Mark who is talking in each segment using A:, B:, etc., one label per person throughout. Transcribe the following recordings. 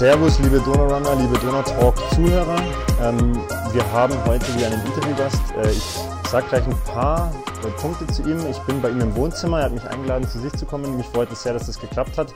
A: Servus, liebe Donaurunner, liebe Donautalk-Zuhörer. Ähm, wir haben heute wieder einen Interviewgast. Äh, ich sage gleich ein paar äh, Punkte zu ihm. Ich bin bei ihm im Wohnzimmer. Er hat mich eingeladen, zu sich zu kommen. Mich freut es sehr, dass das geklappt hat.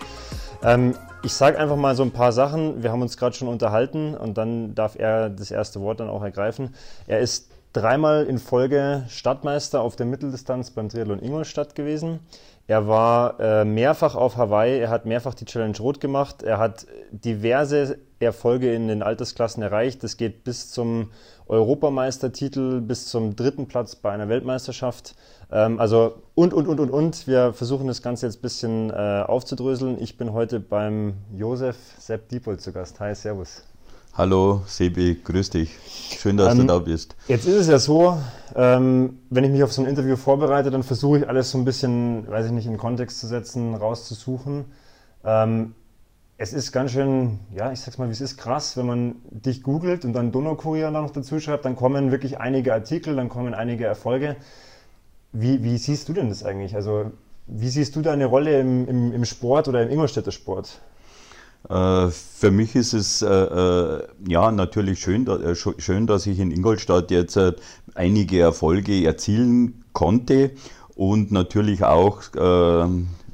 A: Ähm, ich sage einfach mal so ein paar Sachen. Wir haben uns gerade schon unterhalten und dann darf er das erste Wort dann auch ergreifen. Er ist dreimal in Folge Stadtmeister auf der Mitteldistanz beim Triathlon Ingolstadt gewesen. Er war äh, mehrfach auf Hawaii, er hat mehrfach die Challenge Rot gemacht, er hat diverse Erfolge in den Altersklassen erreicht. Das geht bis zum Europameistertitel, bis zum dritten Platz bei einer Weltmeisterschaft. Ähm, also und, und, und, und, und. Wir versuchen das Ganze jetzt ein bisschen äh, aufzudröseln. Ich bin heute beim Josef Sepp Diepold zu Gast. Hi, Servus.
B: Hallo Sebi, grüß dich. Schön, dass ähm, du da bist.
A: Jetzt ist es ja so, ähm, wenn ich mich auf so ein Interview vorbereite, dann versuche ich alles so ein bisschen, weiß ich nicht, in Kontext zu setzen, rauszusuchen. Ähm, es ist ganz schön, ja, ich sag's mal, wie es ist, krass, wenn man dich googelt und dann Donaukurier noch dazu schreibt, dann kommen wirklich einige Artikel, dann kommen einige Erfolge. Wie, wie siehst du denn das eigentlich? Also, wie siehst du deine Rolle im, im, im Sport oder im Ingolstädter Sport?
B: Äh, für mich ist es äh, äh, ja natürlich schön, schön, dass ich in Ingolstadt jetzt einige Erfolge erzielen konnte und natürlich auch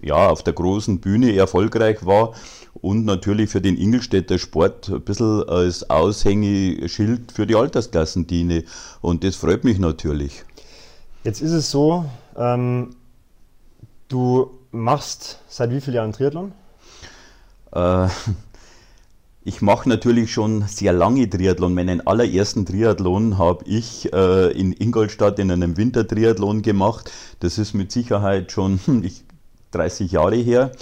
B: ja, auf der großen Bühne erfolgreich war und natürlich für den Ingolstädter Sport ein bisschen als Aushängeschild für die Altersklassen diene. Und das freut mich natürlich.
A: Jetzt ist es so, ähm, du machst seit wie vielen Jahren Triathlon?
B: Äh, ich mache natürlich schon sehr lange Triathlon. Meinen allerersten Triathlon habe ich äh, in Ingolstadt in einem Wintertriathlon gemacht. Das ist mit Sicherheit schon 30 Jahre her.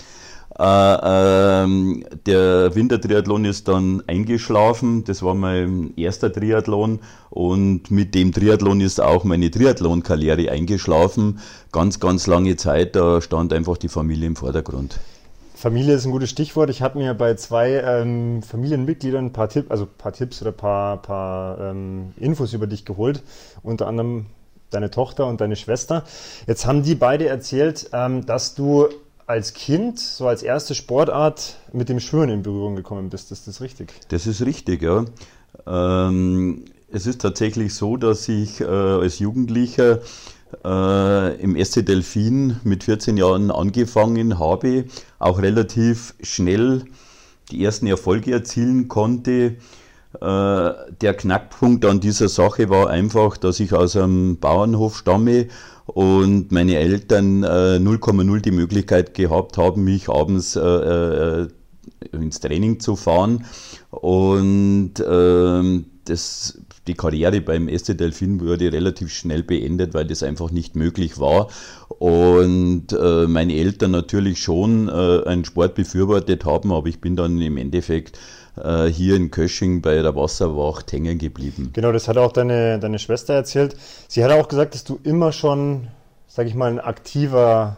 B: Äh, ähm, der Wintertriathlon ist dann eingeschlafen. Das war mein erster Triathlon und mit dem Triathlon ist auch meine Triathlon-Karriere eingeschlafen. Ganz, ganz lange Zeit, da stand einfach die Familie im Vordergrund.
A: Familie ist ein gutes Stichwort. Ich habe mir bei zwei ähm, Familienmitgliedern ein paar, Tipp, also paar Tipps oder ein paar, paar ähm, Infos über dich geholt. Unter anderem deine Tochter und deine Schwester. Jetzt haben die beide erzählt, ähm, dass du als Kind, so als erste Sportart, mit dem Schwimmen in Berührung gekommen bist. Ist das richtig?
B: Das ist richtig, ja. Ähm, es ist tatsächlich so, dass ich äh, als Jugendlicher äh, im SC Delfin mit 14 Jahren angefangen habe, auch relativ schnell die ersten Erfolge erzielen konnte. Äh, der Knackpunkt an dieser Sache war einfach, dass ich aus einem Bauernhof stamme und meine Eltern 0,0 äh, die Möglichkeit gehabt haben, mich abends äh, äh, ins Training zu fahren. Und ähm, das die Karriere beim SC Delfin wurde relativ schnell beendet, weil das einfach nicht möglich war. Und äh, meine Eltern natürlich schon äh, einen Sport befürwortet haben, aber ich bin dann im Endeffekt äh, hier in Kösching bei der Wasserwacht hängen geblieben.
A: Genau, das hat auch deine, deine Schwester erzählt. Sie hat auch gesagt, dass du immer schon, sag ich mal, ein aktiver,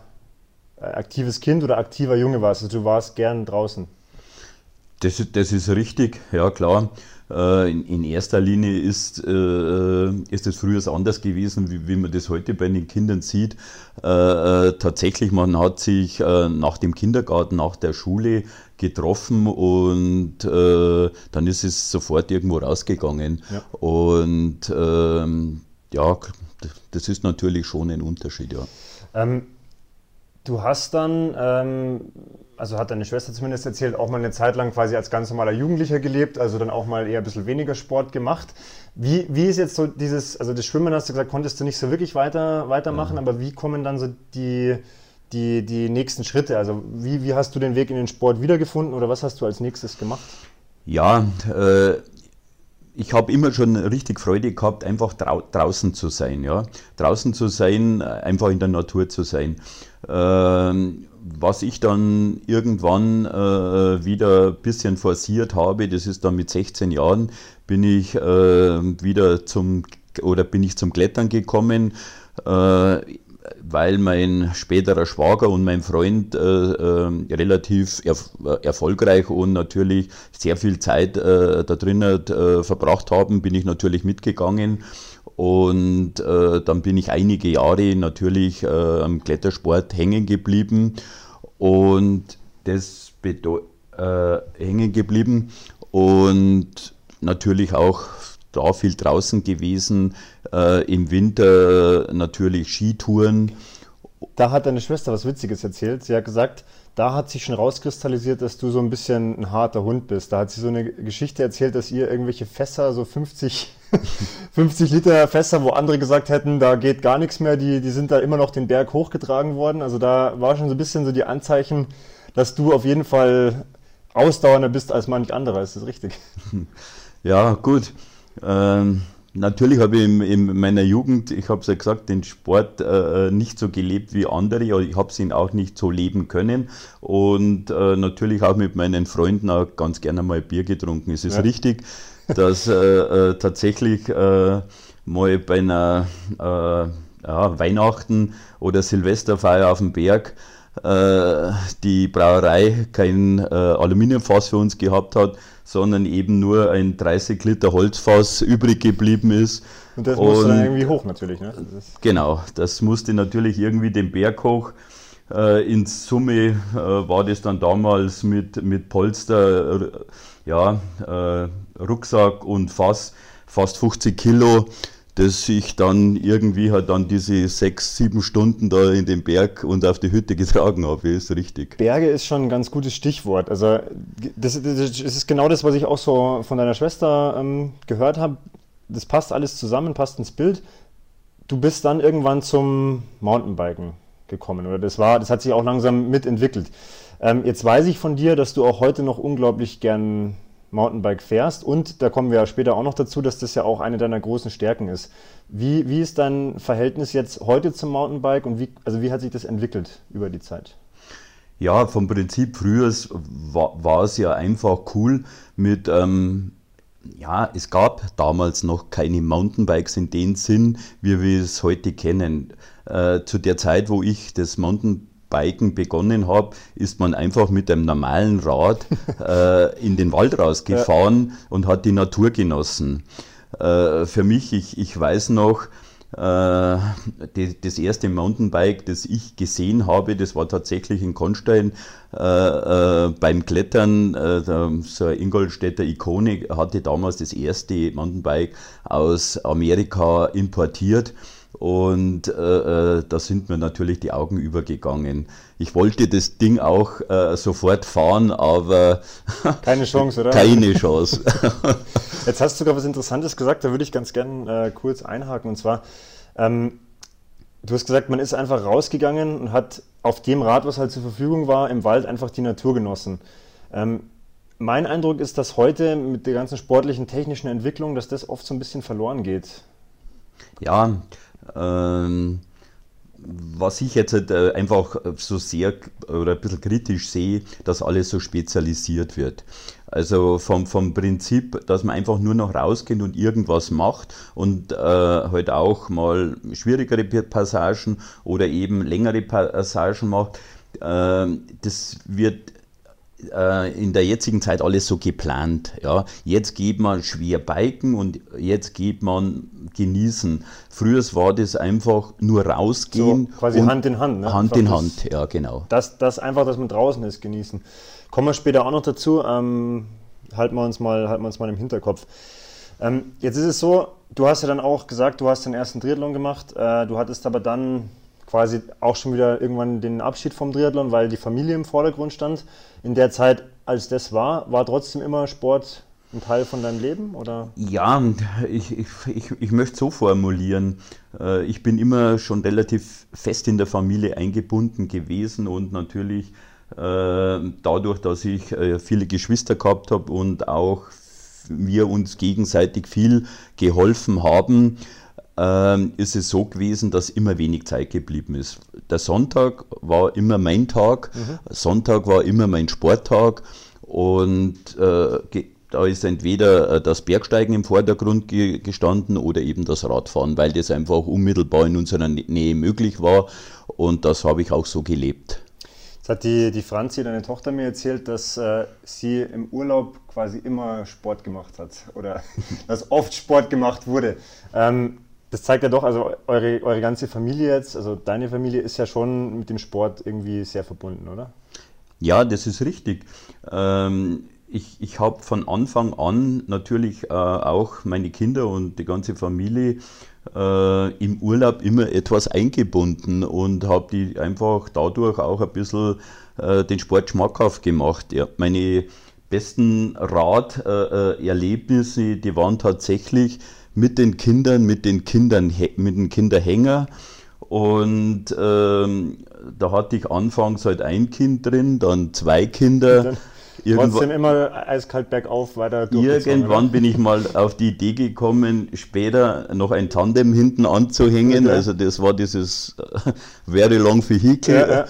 A: äh, aktives Kind oder aktiver Junge warst. Also du warst gern draußen.
B: Das, das ist richtig, ja klar. Äh, in, in, erster Linie ist, äh, ist es früher anders gewesen, wie, wie, man das heute bei den Kindern sieht. Äh, äh tatsächlich, man hat sich äh, nach dem Kindergarten, nach der Schule getroffen und äh, dann ist es sofort irgendwo rausgegangen. Ja. Und ähm, ja, das ist natürlich schon ein Unterschied, ja.
A: Ähm, du hast dann ähm also hat deine Schwester zumindest erzählt, auch mal eine Zeit lang quasi als ganz normaler Jugendlicher gelebt, also dann auch mal eher ein bisschen weniger Sport gemacht. Wie, wie ist jetzt so dieses, also das Schwimmen hast du gesagt, konntest du nicht so wirklich weiter, weitermachen, mhm. aber wie kommen dann so die, die, die nächsten Schritte? Also wie, wie hast du den Weg in den Sport wiedergefunden oder was hast du als nächstes gemacht?
B: Ja, äh, ich habe immer schon richtig Freude gehabt, einfach drau draußen zu sein. Ja? Draußen zu sein, einfach in der Natur zu sein. Ähm, was ich dann irgendwann äh, wieder ein bisschen forciert habe, das ist dann mit 16 Jahren, bin ich äh, wieder zum oder bin ich zum Klettern gekommen, äh, weil mein späterer Schwager und mein Freund äh, äh, relativ erf erfolgreich und natürlich sehr viel Zeit da drinnen verbracht haben, bin ich natürlich mitgegangen. Und äh, dann bin ich einige Jahre natürlich äh, am Klettersport hängen geblieben. Und das äh, hängen geblieben und natürlich auch da viel draußen gewesen, äh, im Winter natürlich Skitouren.
A: Da hat deine Schwester was Witziges erzählt. Sie hat gesagt, da hat sich schon rauskristallisiert, dass du so ein bisschen ein harter Hund bist. Da hat sie so eine Geschichte erzählt, dass ihr irgendwelche Fässer, so 50, 50 Liter Fässer, wo andere gesagt hätten, da geht gar nichts mehr, die, die sind da immer noch den Berg hochgetragen worden. Also da war schon so ein bisschen so die Anzeichen, dass du auf jeden Fall ausdauernder bist als manch anderer. Ist das richtig?
B: Ja, gut. Ähm, natürlich habe ich in, in, meiner Jugend, ich habe es ja gesagt, den Sport äh, nicht so gelebt wie andere, ich habe ihn auch nicht so leben können und äh, natürlich auch mit meinen Freunden auch ganz gerne mal Bier getrunken. Es ist ja. richtig, dass äh, äh tatsächlich äh, mal bei einer äh, ja, Weihnachten oder Silvesterfeier auf dem Berg die Brauerei kein Aluminiumfass für uns gehabt hat, sondern eben nur ein 30 Liter Holzfass übrig geblieben ist.
A: Und das musste dann irgendwie hoch natürlich, ne?
B: Das genau, das musste natürlich irgendwie den Berg hoch. Äh, in Summe äh, war das dann damals mit, mit Polster, ja, äh, Rucksack und Fass fast 50 Kilo dass ich dann irgendwie halt dann diese sechs, sieben Stunden da in den Berg und auf die Hütte getragen habe, ist richtig.
A: Berge ist schon ein ganz gutes Stichwort. Also das, das ist genau das, was ich auch so von deiner Schwester ähm, gehört habe. Das passt alles zusammen, passt ins Bild. Du bist dann irgendwann zum Mountainbiken gekommen, oder? Das war, das hat sich auch langsam mitentwickelt. Ähm, jetzt weiß ich von dir, dass du auch heute noch unglaublich gern Mountainbike fährst. Und da kommen wir ja später auch noch dazu, dass das ja auch eine deiner großen Stärken ist. Wie, wie ist dein Verhältnis jetzt heute zum Mountainbike und wie, also wie hat sich das entwickelt über die Zeit?
B: Ja, vom Prinzip früher war, war es ja einfach cool mit, ähm, ja, es gab damals noch keine Mountainbikes in dem Sinn, wie wir es heute kennen. Äh, zu der Zeit, wo ich das Mountainbike Biken begonnen habe, ist man einfach mit einem normalen Rad äh, in den Wald rausgefahren ja. und hat die Natur genossen. Äh, für mich, ich, ich weiß noch, äh, die, das erste Mountainbike, das ich gesehen habe, das war tatsächlich in Konstein äh, äh, beim Klettern. Äh, so eine Ingolstädter Ikone hatte damals das erste Mountainbike aus Amerika importiert. Und äh, äh, da sind mir natürlich die Augen übergegangen. Ich wollte das Ding auch äh, sofort fahren, aber
A: keine Chance, oder?
B: Keine Chance.
A: Jetzt hast du sogar was Interessantes gesagt, da würde ich ganz gerne äh, kurz einhaken. Und zwar, ähm, du hast gesagt, man ist einfach rausgegangen und hat auf dem Rad, was halt zur Verfügung war, im Wald einfach die Natur genossen. Ähm, mein Eindruck ist, dass heute mit der ganzen sportlichen, technischen Entwicklung, dass das oft so ein bisschen verloren geht.
B: Ja, ähm, was ich jetzt halt, äh, einfach so sehr oder ein bisschen kritisch sehe, dass alles so spezialisiert wird. Also vom, vom Prinzip, dass man einfach nur noch rausgeht und irgendwas macht und äh, halt auch mal schwierigere Passagen oder eben längere Passagen macht, äh, das wird in der jetzigen Zeit alles so geplant. Ja. Jetzt geht man schwer biken und jetzt geht man genießen. Früher war das einfach nur rausgehen.
A: So quasi Hand in Hand.
B: Ne? Hand in Hand, ja genau.
A: Das, das einfach, dass man draußen ist, genießen. Kommen wir später auch noch dazu. Ähm, halten, wir uns mal, halten wir uns mal im Hinterkopf. Ähm, jetzt ist es so, du hast ja dann auch gesagt, du hast den ersten Triathlon gemacht. Äh, du hattest aber dann quasi auch schon wieder irgendwann den Abschied vom Triathlon, weil die Familie im Vordergrund stand. In der Zeit, als das war, war trotzdem immer Sport ein Teil von deinem Leben? Oder?
B: Ja, ich, ich, ich, möchte so formulieren. Äh, ich bin immer schon relativ fest in der Familie eingebunden gewesen und natürlich äh, dadurch, dass ich äh, viele Geschwister gehabt habe und auch wir uns gegenseitig viel geholfen haben, ähm, ist es so gewesen, dass immer wenig Zeit geblieben ist. Der Sonntag war immer mein Tag, mhm. Sonntag war immer mein Sporttag und äh, da ist entweder äh, das Bergsteigen im Vordergrund ge gestanden oder eben das Radfahren, weil das einfach unmittelbar in unserer Nähe möglich war und das habe ich auch so gelebt.
A: Jetzt hat die, die Franzi, deine Tochter, mir erzählt, dass äh, sie im Urlaub quasi immer Sport gemacht hat oder dass oft Sport gemacht wurde. Ähm, das zeigt ja doch, also eure, eure ganze Familie jetzt, also deine Familie ist ja schon mit dem Sport irgendwie sehr verbunden, oder?
B: Ja, das ist richtig. Ähm, ich, ich habe von Anfang an natürlich äh, auch meine Kinder und die ganze Familie äh, im Urlaub immer etwas eingebunden und habe die einfach dadurch auch ein bisschen äh, den Sport schmackhaft gemacht. Ja, meine besten Raderlebnisse, die waren tatsächlich mit den Kindern, mit den Kindern, mit den Kinderhänger. Und ähm, da hatte ich anfangs halt ein Kind drin, dann zwei Kinder.
A: Irgendwann, Trotzdem immer eiskalt bergauf weiter
B: Irgendwann oder? bin ich mal auf die Idee gekommen, später noch ein Tandem hinten anzuhängen. Okay. Also das war dieses äh, Very Long Vehicle. Ja, ja.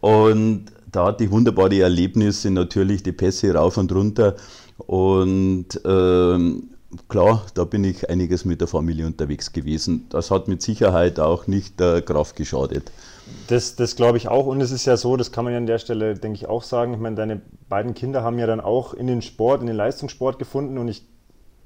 B: Und da hatte ich wunderbare Erlebnisse, natürlich die Pässe rauf und runter. Und ähm, klar, da bin ich einiges mit der Familie unterwegs gewesen. Das hat mit Sicherheit auch nicht der Kraft geschadet.
A: Das, das glaube ich auch. Und es ist ja so, das kann man ja an der Stelle, denke ich, auch sagen. Ich meine, deine beiden Kinder haben ja dann auch in den Sport, in den Leistungssport gefunden. Und ich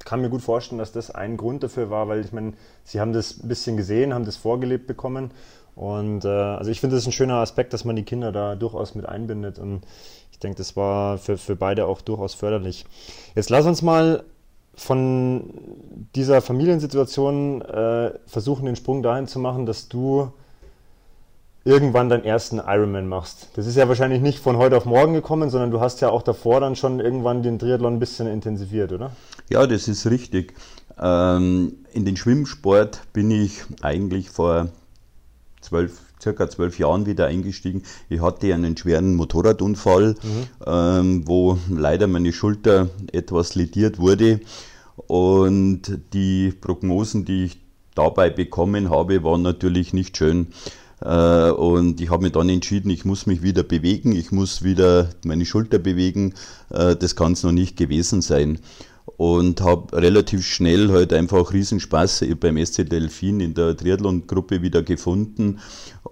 A: kann mir gut vorstellen, dass das ein Grund dafür war, weil ich meine, sie haben das ein bisschen gesehen, haben das vorgelebt bekommen. Und äh, also ich finde, das ist ein schöner Aspekt, dass man die Kinder da durchaus mit einbindet. Und ich denke, das war für, für beide auch durchaus förderlich. Jetzt lass uns mal von dieser Familiensituation äh, versuchen, den Sprung dahin zu machen, dass du irgendwann deinen ersten Ironman machst. Das ist ja wahrscheinlich nicht von heute auf morgen gekommen, sondern du hast ja auch davor dann schon irgendwann den Triathlon ein bisschen intensiviert, oder?
B: Ja, das ist richtig. Ähm, in den Schwimmsport bin ich eigentlich vor zwölf, circa zwölf Jahren wieder eingestiegen. Ich hatte einen schweren Motorradunfall, mhm. ähm, wo leider meine Schulter etwas lediert wurde. Und die Prognosen, die ich dabei bekommen habe, waren natürlich nicht schön. Äh, und ich habe mich dann entschieden, ich muss mich wieder bewegen, ich muss wieder meine Schulter bewegen. Äh, das kann es noch nicht gewesen sein. Und habe relativ schnell halt einfach Riesenspaß beim SC Delfin in der Triathlon-Gruppe wieder gefunden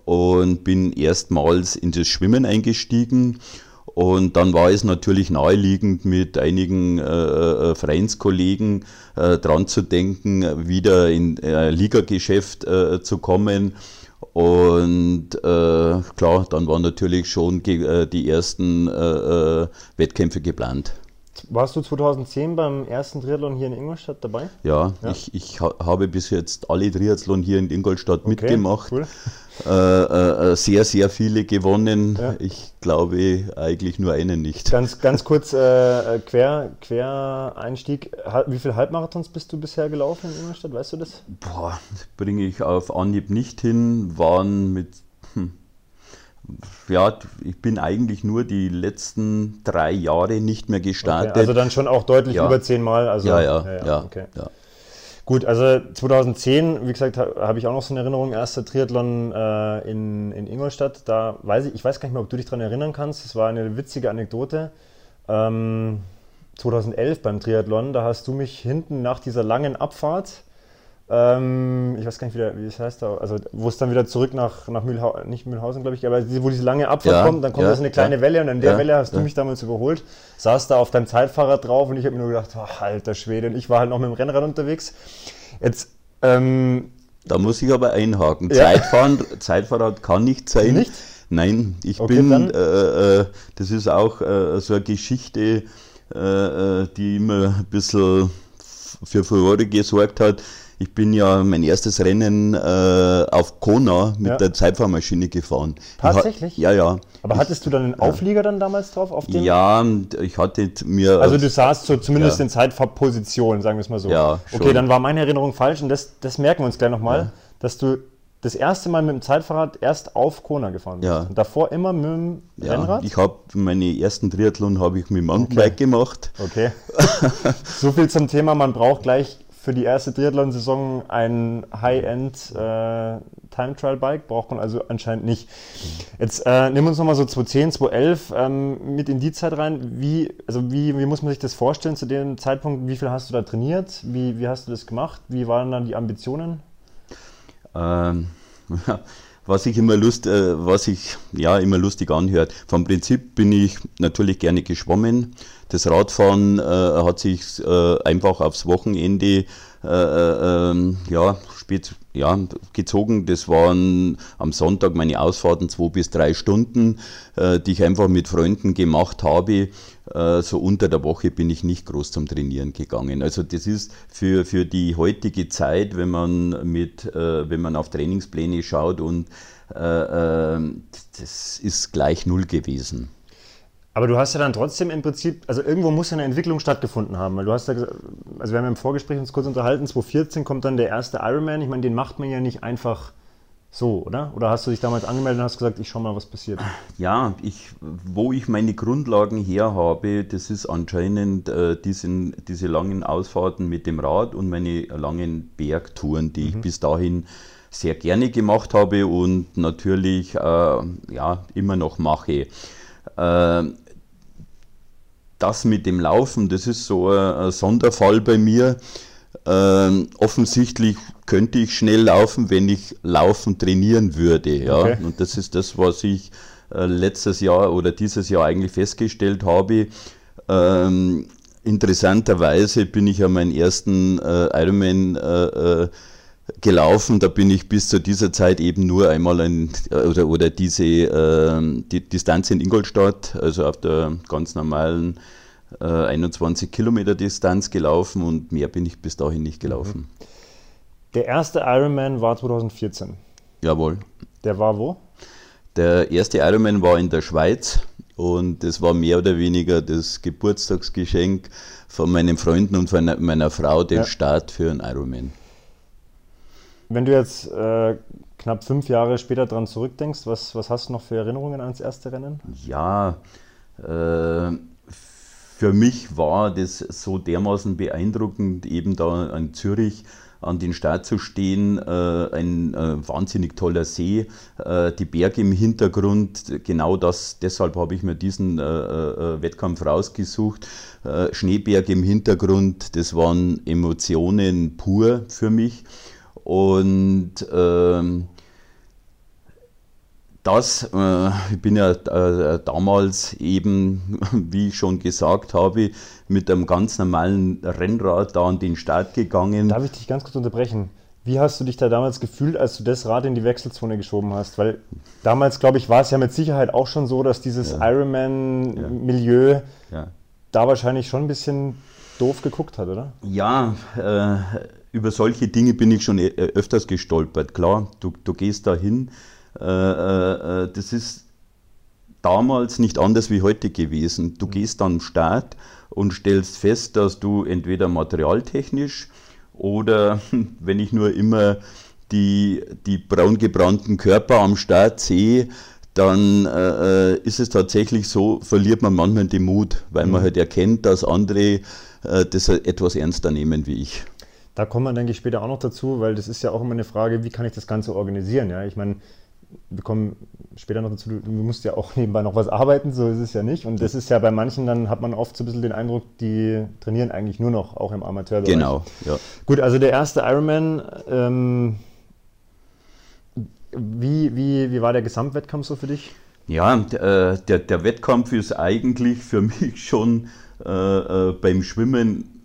B: und bin erstmals in das Schwimmen eingestiegen. Und dann war es natürlich naheliegend, mit einigen äh, äh Vereinskollegen äh, dran zu denken, wieder in äh, Ligageschäft äh, zu kommen und äh, klar, dann waren natürlich schon äh, die ersten äh, Wettkämpfe geplant.
A: Warst du 2010 beim ersten Triathlon hier in Ingolstadt dabei?
B: Ja, ja. ich, ich ha habe bis jetzt alle Triathlon hier in Ingolstadt okay, mitgemacht. Cool. Äh, äh, äh, sehr, sehr viele gewonnen. Ja. Ich glaube eigentlich nur einen nicht.
A: Ganz, ganz kurz äh, Quer, Quereinstieg. Wie viele Halbmarathons bist du bisher gelaufen in Ingolstadt? Weißt du das?
B: Boah, bringe ich auf Anhieb nicht hin. Waren mit. Ja, ich bin eigentlich nur die letzten drei Jahre nicht mehr gestartet. Okay,
A: also dann schon auch deutlich ja. über zehnmal. Also,
B: ja, ja, ja. ja, okay. ja.
A: Gut, also 2010, wie gesagt, habe ich auch noch so eine Erinnerung, erster Triathlon äh, in, in Ingolstadt. Da weiß ich, ich weiß gar nicht mehr, ob du dich daran erinnern kannst. Es war eine witzige Anekdote. Ähm, 2011 beim Triathlon, da hast du mich hinten nach dieser langen Abfahrt ähm, ich weiß gar nicht, wie, wie das heißt da, also wo es dann wieder zurück nach, nach Mühlhausen, nicht Mühlhausen, glaube ich, aber wo diese lange Abfahrt ja, kommt, dann kommt ja, da so eine kleine ja, Welle und an der Welle hast du mich damals überholt, saß da auf deinem Zeitfahrrad drauf und ich habe mir nur gedacht, oh, alter Schwede, und ich war halt noch mit dem Rennrad unterwegs. Jetzt, ähm,
B: da muss ich aber einhaken. Zeitfahren, Zeitfahrrad kann nicht sein. Nicht? Nein, ich okay, bin, äh, äh, das ist auch äh, so eine Geschichte, äh, äh, die immer ein bisschen für Furore gesorgt hat. Ich bin ja mein erstes Rennen äh, auf Kona mit ja. der Zeitfahrmaschine gefahren.
A: Tatsächlich?
B: ja, ja.
A: Aber ich, hattest du dann einen Auflieger dann damals drauf?
B: Auf dem? Ja, ich hatte mir.
A: Also du saßt so zumindest ja. in Zeitfahrposition, sagen wir es mal so.
B: Ja.
A: Schon. Okay, dann war meine Erinnerung falsch und das, das merken wir uns gleich nochmal, ja. dass du das erste Mal mit dem Zeitfahrrad erst auf Kona gefahren bist. Ja. Und davor immer mit dem ja, Rennrad?
B: Ich habe meine ersten Triathlon habe ich mit dem Mountainbike okay. gemacht.
A: Okay. so viel zum Thema, man braucht gleich für die erste Triathlon-Saison ein High-End äh, Time Trial Bike, braucht man also anscheinend nicht. Jetzt äh, nehmen wir uns nochmal so 2010, 2011 ähm, mit in die Zeit rein. Wie, also wie, wie muss man sich das vorstellen zu dem Zeitpunkt? Wie viel hast du da trainiert? Wie, wie hast du das gemacht? Wie waren dann die Ambitionen?
B: Ähm, was ich immer Lust, äh, was ich ja immer lustig anhört. Vom Prinzip bin ich natürlich gerne geschwommen. Das Radfahren äh, hat sich äh, einfach aufs Wochenende äh, äh, ja, spät, ja, gezogen. Das waren am Sonntag meine Ausfahrten zwei bis drei Stunden, äh, die ich einfach mit Freunden gemacht habe. Äh, so unter der Woche bin ich nicht groß zum Trainieren gegangen. Also das ist für, für die heutige Zeit, wenn man mit, äh, wenn man auf Trainingspläne schaut und äh, äh, das ist gleich null gewesen.
A: Aber du hast ja dann trotzdem im Prinzip, also irgendwo muss ja eine Entwicklung stattgefunden haben, weil du hast ja also wir haben ja im Vorgespräch uns kurz unterhalten, 2014 kommt dann der erste Ironman, ich meine, den macht man ja nicht einfach so, oder? Oder hast du dich damals angemeldet und hast gesagt, ich schau mal, was passiert?
B: Ja, ich, wo ich meine Grundlagen her habe, das ist anscheinend äh, diesen, diese langen Ausfahrten mit dem Rad und meine langen Bergtouren, die mhm. ich bis dahin sehr gerne gemacht habe und natürlich äh, ja, immer noch mache. Äh, das mit dem Laufen, das ist so ein, Sonderfall bei mir. Ähm, offensichtlich könnte ich schnell laufen, wenn ich Laufen trainieren würde. Ja? Okay. Und das ist das, was ich äh, letztes Jahr oder dieses Jahr eigentlich festgestellt habe. Ähm, interessanterweise bin ich ja meinen ersten äh, Ironman äh, äh gelaufen. Da bin ich bis zu dieser Zeit eben nur einmal ein, oder, oder diese äh, die Distanz in Ingolstadt, also auf der ganz normalen äh, 21 Kilometer Distanz gelaufen und mehr bin ich bis dahin nicht gelaufen. Mhm.
A: Der erste Ironman war 2014.
B: Jawohl.
A: Der war wo?
B: Der erste Ironman war in der Schweiz und das war mehr oder weniger das Geburtstagsgeschenk von meinen Freunden und von meiner Frau, den ja. Start für einen Ironman.
A: Wenn du jetzt äh, knapp fünf Jahre später dran zurückdenkst, was, was hast du noch für Erinnerungen ans erste Rennen?
B: Ja, äh, für mich war das so dermaßen beeindruckend, eben da in Zürich an den Start zu stehen, äh, ein äh, wahnsinnig toller See, äh, die Berge im Hintergrund, genau das, deshalb habe ich mir diesen Wettkampf rausgesucht. Schneeberge im Hintergrund, das waren Emotionen pur für mich. Und ähm, das, äh, ich bin ja äh, damals eben, wie ich schon gesagt habe, mit einem ganz normalen Rennrad da an den Start gegangen.
A: Darf ich dich ganz kurz unterbrechen? Wie hast du dich da damals gefühlt, als du das Rad in die Wechselzone geschoben hast? Weil damals, glaube ich, war es ja mit Sicherheit auch schon so, dass dieses ja. Ironman-Milieu ja. ja. da wahrscheinlich schon ein bisschen doof geguckt hat, oder?
B: Ja, äh, über solche Dinge bin ich schon äh, öfters gestolpert. Klar, du, du gehst da hin. Äh, äh, äh, das ist damals nicht anders wie heute gewesen. Du mhm. gehst am Start und stellst fest, dass du entweder materialtechnisch oder wenn ich nur immer die, die braun gebrannten Körper am Start sehe, dann äh, ist es tatsächlich so, verliert man manchmal den Mut, weil man mhm. halt erkennt, dass andere äh, das etwas ernster nehmen wie ich.
A: Da kommen wir, denke ich, später auch noch dazu, weil das ist ja auch immer eine Frage, wie kann ich das Ganze organisieren? Ja, ich meine, wir kommen später noch dazu, du musst ja auch nebenbei noch was arbeiten, so ist es ja nicht. Und das ist ja bei manchen, dann hat man oft so ein bisschen den Eindruck, die trainieren eigentlich nur noch, auch im Amateurbereich.
B: Genau, ja.
A: Gut, also der erste Ironman, ähm, wie, wie, wie war der Gesamtwettkampf so für dich?
B: Ja, der, der, der Wettkampf ist eigentlich für mich schon äh, äh beim Schwimmen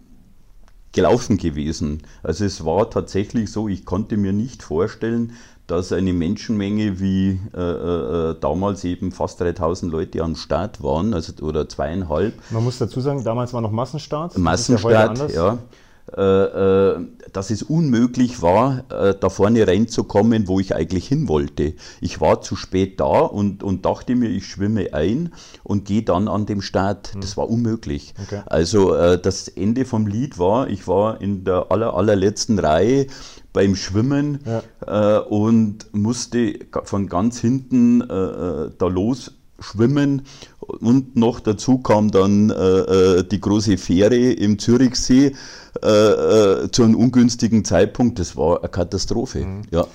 B: gelaufen gewesen. Also es war tatsächlich so, ich konnte mir nicht vorstellen, dass eine Menschenmenge wie äh, äh, äh damals eben fast 3000 Leute am Start waren, also oder zweieinhalb.
A: Man muss dazu sagen, damals war noch Massenstart.
B: Massenstart, ja. Äh, äh, dass es unmöglich war, da vorne reinzukommen, wo ich eigentlich hin wollte. Ich war zu spät da und, und dachte mir, ich schwimme ein und gehe dann an dem Start. Hm. Das war unmöglich. Okay. Also das Ende vom Lied war, ich war in der aller, allerletzten Reihe beim Schwimmen ja. und musste von ganz hinten da los schwimmen und noch dazu kam dann äh, die große Fähre im Zürichsee äh, äh, zu einem ungünstigen Zeitpunkt. Das war eine Katastrophe. Mhm. Ja.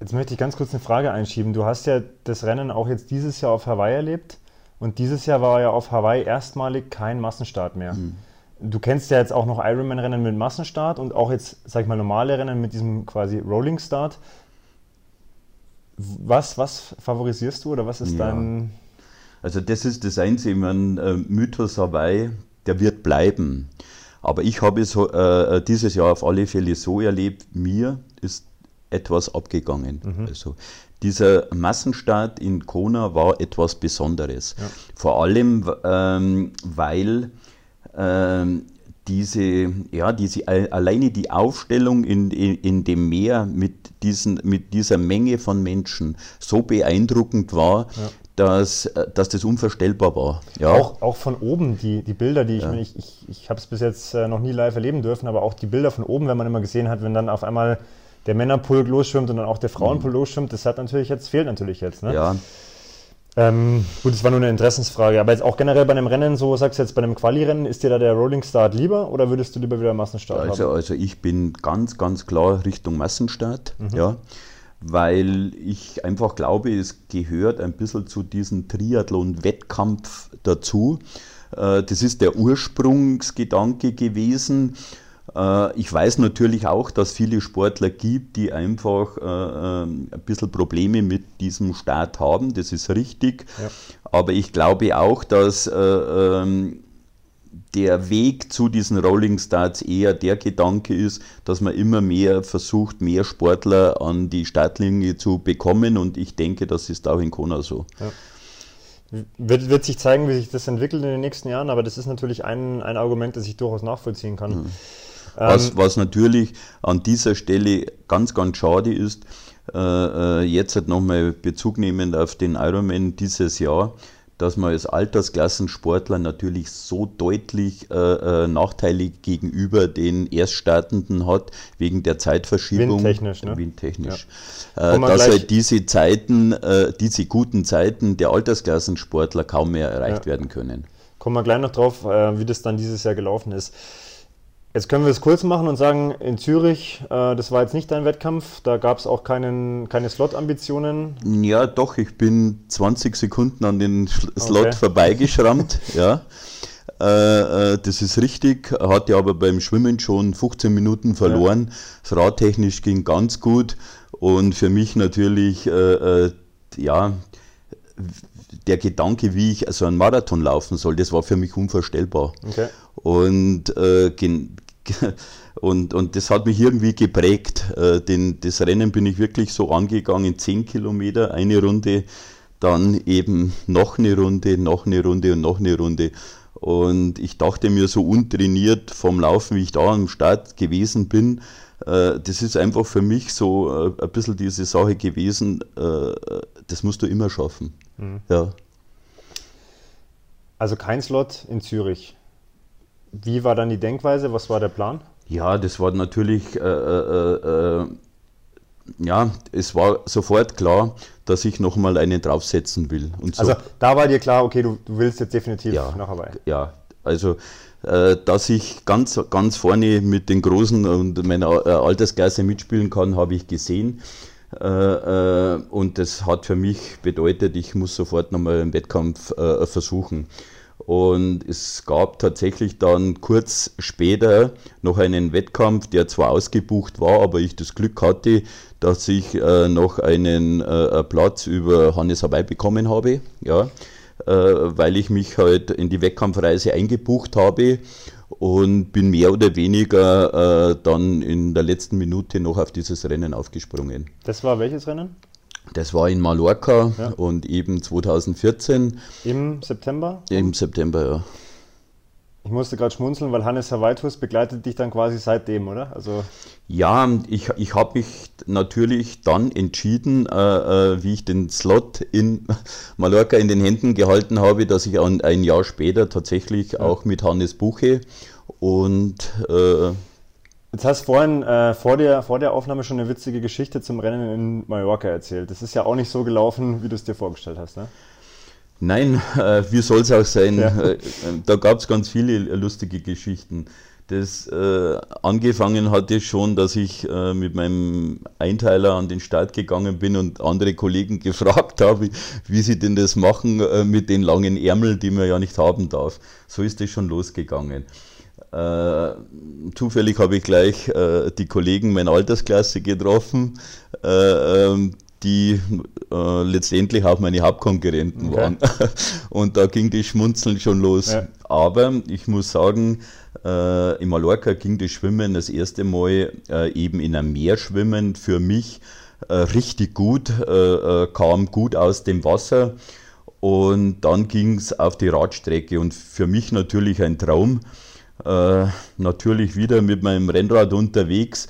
A: Jetzt möchte ich ganz kurz eine Frage einschieben. Du hast ja das Rennen auch jetzt dieses Jahr auf Hawaii erlebt und dieses Jahr war ja auf Hawaii erstmalig kein Massenstart mehr. Mhm. Du kennst ja jetzt auch noch Ironman-Rennen mit Massenstart und auch jetzt, sag ich mal, normale Rennen mit diesem quasi Rolling Start. Was, was favorisierst du oder was ist ja. dein.
B: Also, das ist das Einzige, mein äh, Mythos Hawaii, der wird bleiben. Aber ich habe es äh, dieses Jahr auf alle Fälle so erlebt, mir ist etwas abgegangen. Mhm. Also dieser Massenstart in Kona war etwas Besonderes. Ja. Vor allem, ähm, weil diese, ja, diese, alleine die Aufstellung in, in, in, dem Meer mit, diesen, mit dieser Menge von Menschen so beeindruckend war, ja. dass, dass das unvorstellbar war.
A: Ja. Auch, auch von oben, die, die Bilder, die ich, ja. ich, ich, ich habe es bis jetzt äh, noch nie live erleben dürfen, aber auch die Bilder von oben, wenn man immer gesehen hat, wenn dann auf einmal der Männerpulk losschwimmt und dann auch der Frauenpulk mhm. losschwimmt, das hat natürlich jetzt, fehlt natürlich jetzt. Ne?
B: Ja.
A: Ähm, gut, das war nur eine Interessensfrage. Aber jetzt auch generell bei einem Rennen, so sagst du jetzt bei einem Quali-Rennen, ist dir da der Rolling Start lieber oder würdest du lieber wieder Massenstart
B: also, haben? Also ich bin ganz, ganz klar Richtung Massenstart, mhm. ja, weil ich einfach glaube, es gehört ein bisschen zu diesem Triathlon-Wettkampf dazu. Äh, das ist der Ursprungsgedanke gewesen. Äh, ich weiß natürlich auch, dass es viele Sportler gibt, die einfach äh, ähm, ein bisschen Probleme mit diesem Start haben. Das ist richtig. Ja. Aber ich glaube auch, dass äh, ähm, der Weg zu diesen Rolling Starts eher der Gedanke ist, dass man immer mehr versucht, mehr Sportler an die Startlinie zu bekommen. Und ich denke, das ist auch in Kona so. Ja.
A: Wird, wird, sich zeigen, wie sich das entwickelt in den nächsten Jahren, aber das ist natürlich ein, ein Argument, das ich durchaus nachvollziehen kann. Mhm.
B: Was, ähm, was natürlich an dieser Stelle ganz, ganz schade ist, äh, äh jetzt halt nochmal Bezug nehmend auf den Ironman dieses Jahr, dass man als Altersklassensportler natürlich so deutlich äh, äh, nachteilig gegenüber den Erststartenden hat, wegen der Zeitverschiebung.
A: Windtechnisch, ne?
B: Windtechnisch. Ja. Äh, dass halt diese Zeiten, äh, diese guten Zeiten der Altersklassensportler kaum mehr erreicht ja. werden können.
A: Kommen wir gleich noch drauf, äh, wie das dann dieses Jahr gelaufen ist. Jetzt können wir es kurz machen und sagen, in Zürich, äh, das war jetzt nicht dein Wettkampf, da gab es auch keinen, keine Slot-Ambitionen.
B: Ja, doch, ich bin 20 Sekunden an den Slot okay. vorbeigeschrammt, ja. Äh, äh, das ist richtig, hatte aber beim Schwimmen schon 15 Minuten verloren. Ja. Das Radtechnisch ging ganz gut und für mich natürlich, äh, äh ja, der Gedanke, wie ich so einen Marathon laufen soll, das war für mich unvorstellbar. Okay. Und äh, und, und das hat mich irgendwie geprägt. Äh, den, das Rennen bin ich wirklich so angegangen, 10 Kilometer, eine Runde, dann eben noch eine Runde, noch eine Runde und noch eine Runde. Und ich dachte mir so untrainiert vom Laufen, wie ich da am Start gewesen bin, äh, das ist einfach für mich so äh, ein bisschen diese Sache gewesen, das musst du immer schaffen. Mhm. Ja.
A: Also kein Slot in Zürich. Wie war dann die Denkweise? Was war der Plan?
B: Ja, das war natürlich, äh, äh, äh, ja, es war sofort klar, dass ich nochmal einen draufsetzen will.
A: So. Also da war dir klar, okay, du, du willst jetzt definitiv
B: ja,
A: nach Hawaii.
B: Ja, also äh, dass ich ganz, ganz vorne mit den Großen und meiner äh, Altersklasse mitspielen kann, habe ich gesehen. Äh, und das hat für mich bedeutet, ich muss sofort nochmal einen Wettkampf versuchen. Und es gab tatsächlich dann kurz später noch einen Wettkampf, der zwar ausgebucht war, aber ich das Glück hatte, dass ich äh, noch einen äh, Platz über Hannes Hawaii bekommen habe, ja, äh, weil ich mich halt in die Wettkampfreise eingebucht habe und bin mehr oder weniger äh, dann in der letzten Minute noch auf dieses Rennen aufgesprungen.
A: Das war welches Rennen?
B: Das war in Mallorca ja. und eben 2014.
A: Im September?
B: Im September, ja.
A: Ich musste gerade schmunzeln, weil Hannes Havaitus begleitet dich dann quasi seitdem, oder? Also
B: ja, ich, ich habe mich natürlich dann entschieden, äh, äh, wie ich den Slot in Mallorca in den Händen gehalten habe, dass ich ein Jahr später tatsächlich ja. auch mit Hannes buche und äh,
A: Jetzt hast du vorhin äh, vor, der, vor der Aufnahme schon eine witzige Geschichte zum Rennen in Mallorca erzählt. Das ist ja auch nicht so gelaufen, wie du es dir vorgestellt hast, ne?
B: Nein, äh, wie soll es auch sein? Ja. Äh, da gab es ganz viele lustige Geschichten. Das äh, angefangen hatte schon, dass ich äh, mit meinem Einteiler an den Start gegangen bin und andere Kollegen gefragt habe, wie sie denn das machen äh, mit den langen Ärmeln, die man ja nicht haben darf. So ist das schon losgegangen. Äh, zufällig habe ich gleich äh, die Kollegen meiner Altersklasse getroffen. Äh, ähm, die äh, letztendlich auch meine Hauptkonkurrenten okay. waren. Und da ging das Schmunzeln schon los. Ja. Aber ich muss sagen, äh, in Mallorca ging das Schwimmen das erste Mal eben in einem Meer schwimmen für mich richtig gut, kam gut aus dem Wasser. Und dann ging es auf die Radstrecke und für mich natürlich ein Traum. Natürlich wieder mit meinem Rennrad unterwegs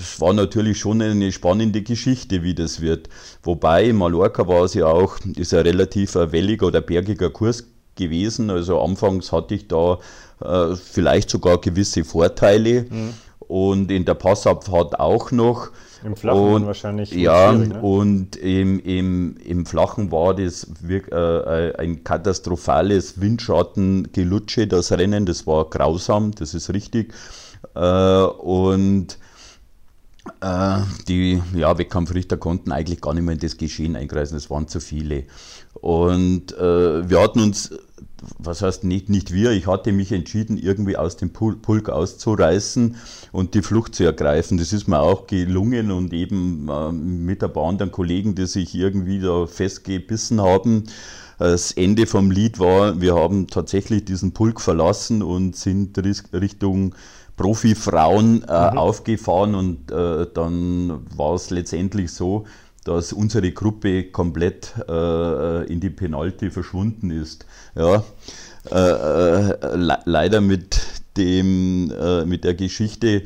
B: es war natürlich schon eine spannende Geschichte, wie das wird. Wobei Mallorca war es ja auch, ist ein relativ welliger oder bergiger Kurs gewesen. Also anfangs hatte ich da äh, vielleicht sogar gewisse Vorteile. Mhm. Und in der Passabfahrt auch noch.
A: Im Flachen und, wahrscheinlich.
B: Ja, ne? und im, im, im Flachen war das wirklich, äh, ein katastrophales Windschatten-Gelutsche, das Rennen. Das war grausam, das ist richtig. Äh, und äh, die ja, Wettkampfrichter konnten eigentlich gar nicht mehr in das Geschehen eingreifen, es waren zu viele. Und äh, wir hatten uns, was heißt nicht, nicht wir, ich hatte mich entschieden, irgendwie aus dem Pulk auszureißen und die Flucht zu ergreifen. Das ist mir auch gelungen und eben äh, mit ein paar anderen Kollegen, die sich irgendwie da festgebissen haben. Das Ende vom Lied war, wir haben tatsächlich diesen Pulk verlassen und sind Richtung Profifrauen äh, mhm. aufgefahren und äh, dann war es letztendlich so, dass unsere Gruppe komplett äh, in die Penalty verschwunden ist. Ja, äh, äh, le leider mit, dem, äh, mit der Geschichte,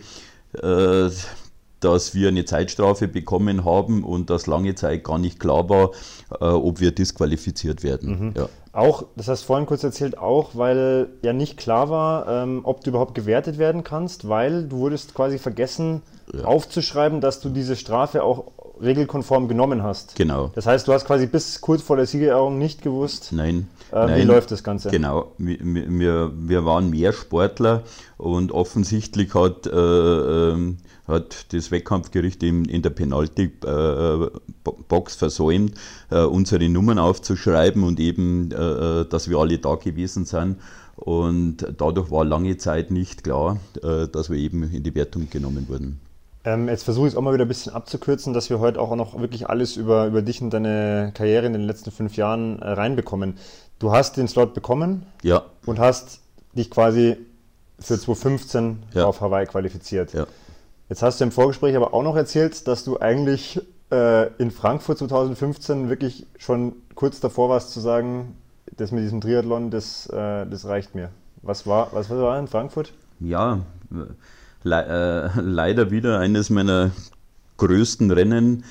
B: dass wir eine Zeitstrafe bekommen haben und dass lange Zeit gar nicht klar war, ob wir disqualifiziert werden.
A: Mhm. Ja. Auch, das hast du vorhin kurz erzählt, auch weil ja nicht klar war, ähm, ob du überhaupt gewertet werden kannst, weil du wurdest quasi vergessen ja. aufzuschreiben, dass du diese Strafe auch regelkonform genommen hast.
B: Genau.
A: Das heißt, du hast quasi bis kurz vor der Siegerehrung nicht gewusst,
B: Nein.
A: Äh,
B: Nein.
A: wie läuft das Ganze.
B: Genau, wir, wir waren mehr Sportler und offensichtlich hat äh, ähm, hat das Wettkampfgericht in, in der Penalty-Box äh, versäumt, äh, unsere Nummern aufzuschreiben und eben, äh, dass wir alle da gewesen sind. Und dadurch war lange Zeit nicht klar, dass wir eben in die Wertung genommen wurden.
A: Ähm, jetzt versuche ich es auch mal wieder ein bisschen abzukürzen, dass wir heute auch noch wirklich alles über, über dich und deine Karriere in den letzten fünf Jahren äh, reinbekommen. Du hast den Slot bekommen
B: ja.
A: und hast dich quasi für 2015 ja. auf Hawaii qualifiziert.
B: Ja.
A: Jetzt hast du im Vorgespräch aber auch noch erzählt, dass du eigentlich äh, in Frankfurt 2015 wirklich schon kurz davor warst zu sagen, das mit diesem Triathlon, das, äh, das reicht mir. Was war, was war in Frankfurt?
B: Ja, le äh, leider wieder eines meiner größten Rennen.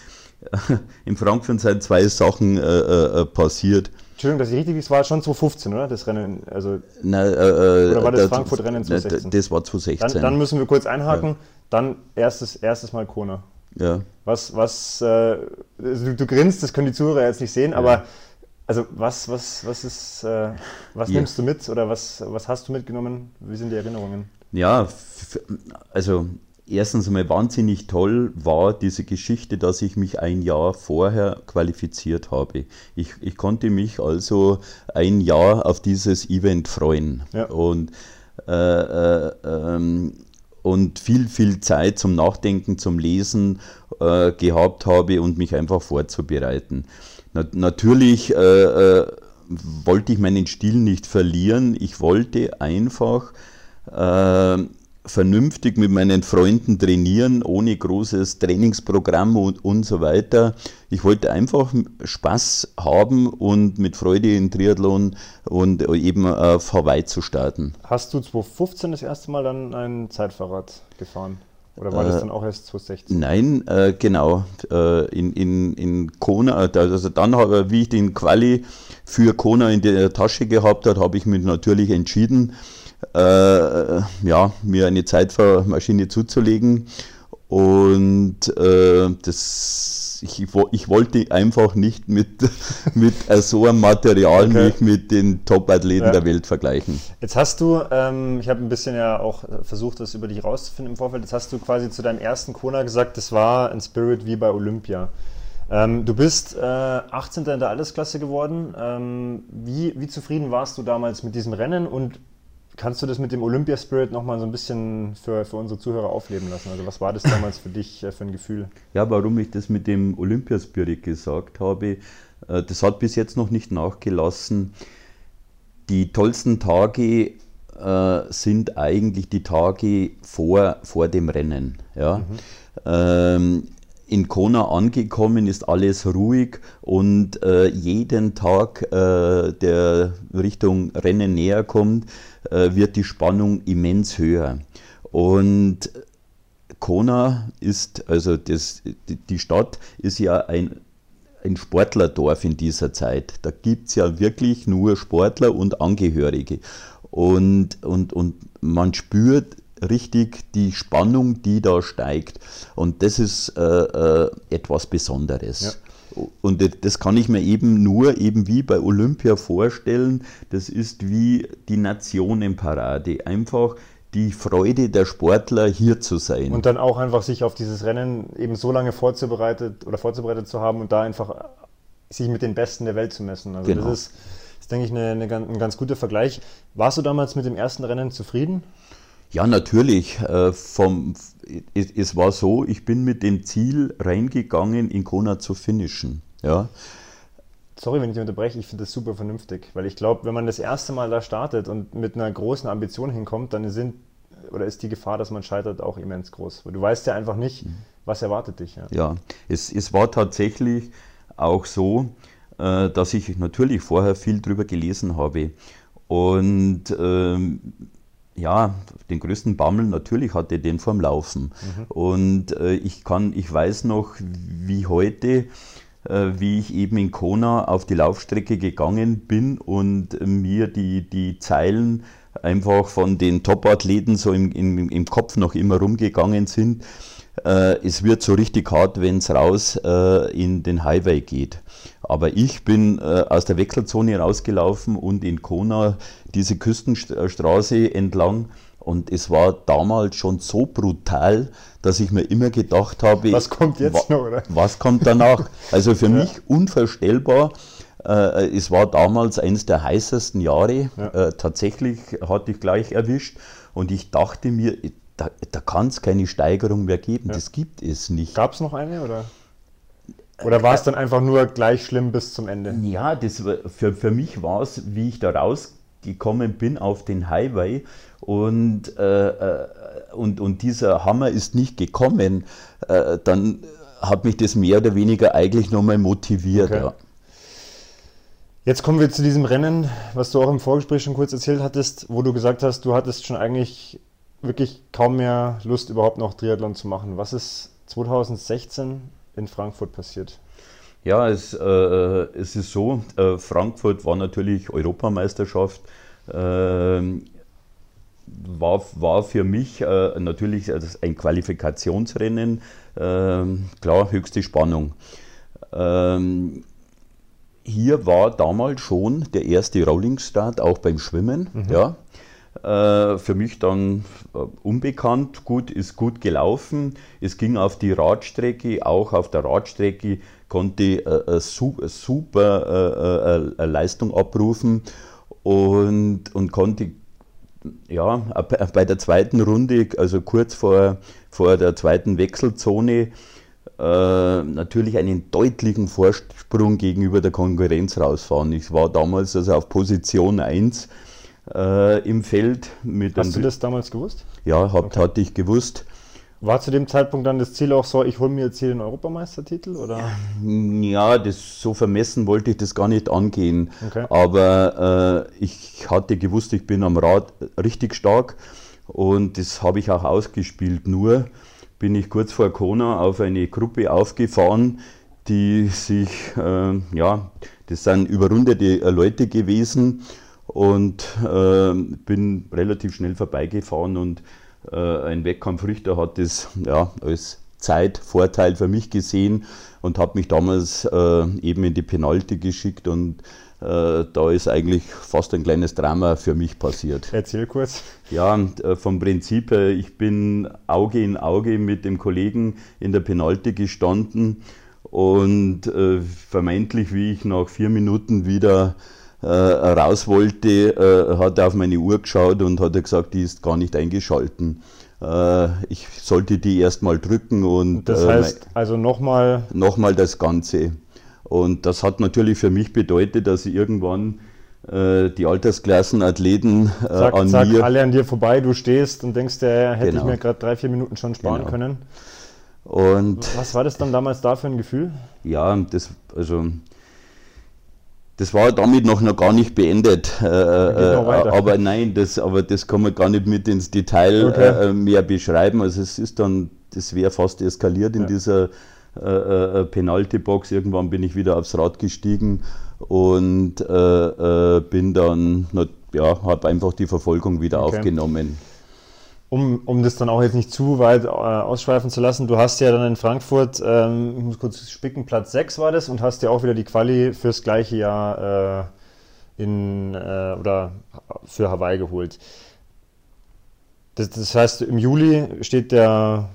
B: In Frankfurt sind zwei Sachen äh, äh, passiert.
A: Entschuldigung, dass ich richtig es war schon 2015, oder? Das Rennen, also
B: Nein, äh,
A: oder war das Frankfurt-Rennen 2016?
B: Das war 2016.
A: Dann, dann, müssen wir kurz einhaken. Ja. Dann erstes, erstes Mal Kona.
B: Ja.
A: Was, was, äh, du, du, grinst, das können die Zuhörer jetzt nicht sehen, ja. aber also was, was, was ist, äh, was ja. nimmst du mit oder was, was hast du mitgenommen? Wie sind die Erinnerungen?
B: Ja, also erstens einmal wahnsinnig toll war diese Geschichte, dass ich mich ein Jahr vorher qualifiziert habe. Ich, ich konnte mich also ein Jahr auf dieses Event freuen. Ja. Und äh, äh, ähm, und viel, viel Zeit zum Nachdenken, zum Lesen äh, gehabt habe und mich einfach vorzubereiten. Na, natürlich äh, äh, wollte ich meinen Stil nicht verlieren. Ich wollte einfach äh, vernünftig mit meinen Freunden trainieren, ohne großes Trainingsprogramm und, und so weiter. Ich wollte einfach Spaß haben und mit Freude in Triathlon und eben auf Hawaii zu starten.
A: Hast du 2015 das erste Mal dann ein Zeitfahrrad gefahren? Oder war das äh, dann auch erst 2016?
B: Nein, äh, genau. Äh, in, in, in Kona, äh, also dann, wie ich den Quali für Kona in der Tasche gehabt habe, habe ich mich natürlich entschieden, äh, ja, mir eine Zeitfahrmaschine zuzulegen. Und äh, das, ich, ich, wollte einfach nicht mit, mit so einem Material okay. mich mit den Top-Athleten ja. der Welt vergleichen.
A: Jetzt hast du, ähm, ich habe ein bisschen ja auch versucht, das über dich rauszufinden im Vorfeld, jetzt hast du quasi zu deinem ersten Kona gesagt, das war ein Spirit wie bei Olympia. Ähm, du bist äh, 18. in der Allesklasse geworden. Ähm, wie, wie zufrieden warst du damals mit diesem Rennen und Kannst du das mit dem Olympia-Spirit nochmal so ein bisschen für, für unsere Zuhörer aufleben lassen? Also was war das damals für dich äh, für ein Gefühl?
B: Ja, warum ich das mit dem Olympia-Spirit gesagt habe, äh, das hat bis jetzt noch nicht nachgelassen. Die tollsten Tage äh, sind eigentlich die Tage vor, vor dem Rennen. Ja? Mhm. Ähm, in Kona angekommen ist alles ruhig und äh, jeden Tag, äh, der Richtung Rennen näher kommt, wird die Spannung immens höher. Und Kona ist, also das, die Stadt ist ja ein, ein Sportlerdorf in dieser Zeit. Da gibt es ja wirklich nur Sportler und Angehörige. Und, und, und man spürt richtig die Spannung, die da steigt. Und das ist äh, äh, etwas Besonderes. Ja. Und das kann ich mir eben nur eben wie bei Olympia vorstellen. Das ist wie die Nationenparade. Einfach die Freude der Sportler hier zu sein.
A: Und dann auch einfach sich auf dieses Rennen eben so lange vorzubereitet oder vorzubereitet zu haben und da einfach sich mit den Besten der Welt zu messen. Also genau. das ist, ist denke ich, eine, eine, ein ganz guter Vergleich. Warst du damals mit dem ersten Rennen zufrieden?
B: Ja, natürlich. Äh, vom, es, es, war so, ich bin mit dem Ziel reingegangen, in Kona zu finishen. Ja.
A: Sorry, wenn ich unterbreche, ich finde das super vernünftig, weil ich glaube, wenn man das erste Mal da startet und mit einer großen Ambition hinkommt, dann sind oder ist die Gefahr, dass man scheitert, auch immens groß. Weil du weißt ja einfach nicht, mhm. was erwartet dich.
B: Ja, ja es, es war tatsächlich auch so, äh, dass ich natürlich vorher viel drüber gelesen habe. Und ähm, ja, den größten Bammel natürlich hatte den vorm Laufen. Mhm. Und äh, ich kann, ich weiß noch, wie heute, äh, wie ich eben in Kona auf die Laufstrecke gegangen bin und mir die, die Zeilen einfach von den Top-Athleten so im, im, im Kopf noch immer rumgegangen sind. Äh, es wird so richtig hart, wenn es raus äh, in den Highway geht. Aber ich bin äh, aus der Wechselzone rausgelaufen und in Kona diese Küstenstraße entlang. Und es war damals schon so brutal, dass ich mir immer gedacht habe,
A: was kommt jetzt wa noch? Oder?
B: Was kommt danach? Also für ja. mich unvorstellbar. Äh, es war damals eines der heißesten Jahre. Ja. Äh, tatsächlich hatte ich gleich erwischt. Und ich dachte mir, da, da kann es keine Steigerung mehr geben. Ja. Das gibt es nicht.
A: Gab es noch eine? Oder? Oder war es dann einfach nur gleich schlimm bis zum Ende?
B: Ja, das war, für, für mich war es, wie ich da rausgekommen bin auf den Highway und, äh, äh, und, und dieser Hammer ist nicht gekommen, äh, dann hat mich das mehr oder weniger eigentlich nochmal motiviert. Okay. Ja.
A: Jetzt kommen wir zu diesem Rennen, was du auch im Vorgespräch schon kurz erzählt hattest, wo du gesagt hast, du hattest schon eigentlich wirklich kaum mehr Lust, überhaupt noch Triathlon zu machen. Was ist 2016 in Frankfurt passiert?
B: Ja, es, äh, es ist so, äh, Frankfurt war natürlich Europameisterschaft. Äh, war, war für mich äh, natürlich ein Qualifikationsrennen, ähm, klar, höchste Spannung. Ähm, hier war damals schon der erste Rolling Start, auch beim Schwimmen. Mhm. Ja. Äh, für mich dann äh, unbekannt, gut, ist gut gelaufen. Es ging auf die Radstrecke, auch auf der Radstrecke konnte äh, super Leistung abrufen und, und konnte ja, bei der zweiten Runde, also kurz vor, vor der zweiten Wechselzone, äh, natürlich einen deutlichen Vorsprung gegenüber der Konkurrenz rausfahren. Ich war damals also auf Position 1 äh, im Feld.
A: Mit Hast du das damals gewusst?
B: Ja, hab, okay. hatte ich gewusst.
A: War zu dem Zeitpunkt dann das Ziel auch so, ich hole mir jetzt hier den Europameistertitel? Oder?
B: Ja, das, so vermessen wollte ich das gar nicht angehen. Okay. Aber äh, ich hatte gewusst, ich bin am Rad richtig stark und das habe ich auch ausgespielt. Nur bin ich kurz vor Kona auf eine Gruppe aufgefahren, die sich, äh, ja, das sind überrundete Leute gewesen und äh, bin relativ schnell vorbeigefahren und äh, ein Wettkampfrichter hat das ja, als Zeitvorteil für mich gesehen und hat mich damals äh, eben in die Penalty geschickt und äh, da ist eigentlich fast ein kleines Drama für mich passiert.
A: Erzähl kurz.
B: Ja, äh, vom Prinzip her, ich bin Auge in Auge mit dem Kollegen in der Penalty gestanden und äh, vermeintlich, wie ich nach vier Minuten wieder äh, raus wollte, äh, hat er auf meine Uhr geschaut und hat gesagt, die ist gar nicht eingeschalten. Äh, ich sollte die erstmal drücken und.
A: Das heißt also nochmal.
B: Nochmal das Ganze. Und das hat natürlich für mich bedeutet, dass ich irgendwann die Altersklassenathleten
A: äh, zack, an zack, mir. alle an dir vorbei, du stehst und denkst, der hätte genau. ich mir gerade drei, vier Minuten schon sparen genau. können. Und Was war das dann damals da für ein Gefühl?
B: Ja, das, also das war damit noch, noch gar nicht beendet. Äh, äh, aber nein, das, aber das kann man gar nicht mit ins Detail okay. äh, mehr beschreiben. Also es ist dann, das wäre fast eskaliert in ja. dieser äh, äh Penalty-Box. Irgendwann bin ich wieder aufs Rad gestiegen und äh, bin dann, ja, habe einfach die Verfolgung wieder okay. aufgenommen
A: um, um das dann auch jetzt nicht zu weit äh, ausschweifen zu lassen, du hast ja dann in Frankfurt, ähm, ich muss kurz spicken, Platz 6 war das und hast ja auch wieder die Quali fürs gleiche Jahr äh, in, äh, oder für Hawaii geholt. Das, das, heißt, im Juli steht der,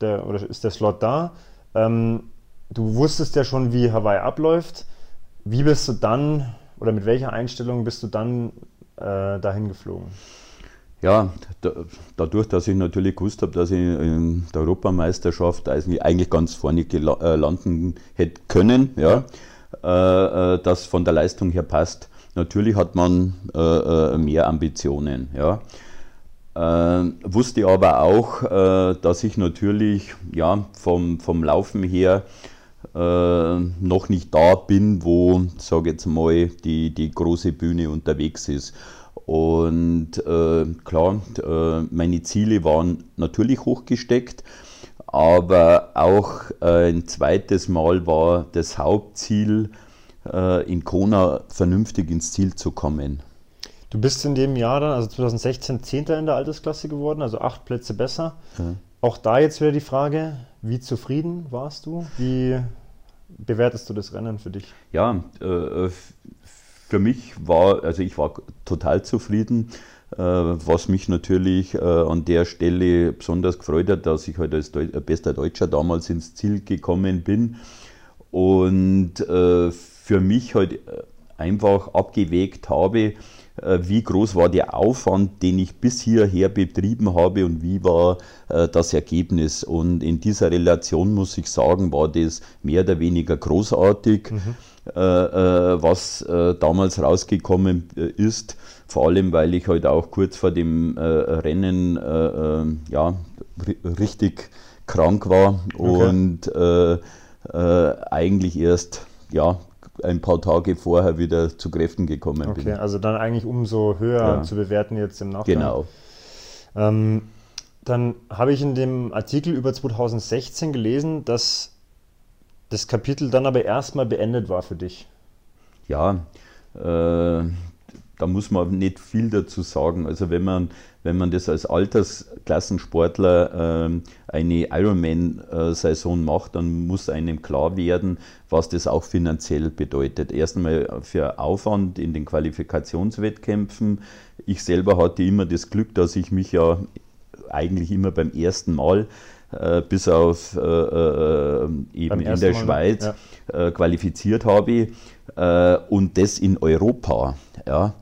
A: der oder ist der Slot da. Ähm, du wusstest ja schon, wie Hawaii abläuft. Wie bist du dann oder mit welcher Einstellung bist du dann äh, dahin geflogen?
B: Ja, da, dadurch, dass ich natürlich gewusst habe, dass ich in der Europameisterschaft eigentlich ganz vorne äh, landen hätte können, ja, ja. Äh, äh, das von der Leistung her passt. Natürlich hat man äh, äh mehr Ambitionen, ja. Äh, wusste aber auch, dass ich natürlich ja, vom, vom Laufen her noch nicht da bin, wo, sage jetzt mal, die, die große Bühne unterwegs ist. Und äh, klar, äh, meine Ziele waren natürlich hochgesteckt, aber auch äh, ein zweites Mal war das Hauptziel, äh, in Kona vernünftig ins Ziel zu kommen.
A: Du bist in dem Jahr dann, also 2016, Zehnter in der Altersklasse geworden, also acht Plätze besser. Ja. Auch da jetzt wieder die Frage, wie zufrieden warst du? Wie bewertest du das Rennen für dich?
B: Ja, äh, für mich war, also ich war total zufrieden, äh, was mich natürlich äh, an der Stelle besonders gefreut hat, dass ich halt als bester Deutscher damals ins Ziel gekommen bin und äh, für mich halt einfach abgewägt habe, wie groß war der Aufwand, den ich bis hierher betrieben habe und wie war das Ergebnis. Und in dieser Relation muss ich sagen, war das mehr oder weniger großartig. Mhm. Äh, äh, was äh, damals rausgekommen ist. Vor allem, weil ich heute halt auch kurz vor dem Rennen ja, richtig krank war okay. und eigentlich erst ja, ein paar Tage vorher wieder zu Kräften gekommen okay, bin.
A: Okay, also dann eigentlich umso höher ja. zu bewerten jetzt im Nachgang.
B: Genau.
A: Ähm, dann habe ich in dem Artikel über 2016 gelesen, dass das Kapitel dann aber erstmal beendet war für dich.
B: Ja, äh, da muss man nicht viel dazu sagen. Also wenn man, wenn man das als Altersklassensportler äh, eine Ironman-Saison macht, dann muss einem klar werden, was das auch finanziell bedeutet. Erstmal für Aufwand in den Qualifikationswettkämpfen. Ich selber hatte immer das Glück, dass ich mich ja eigentlich immer beim ersten Mal äh, bis auf äh, äh eben in der Mal, Schweiz ja. Äh, qualifiziert habe äh, und das in Europa. Ja,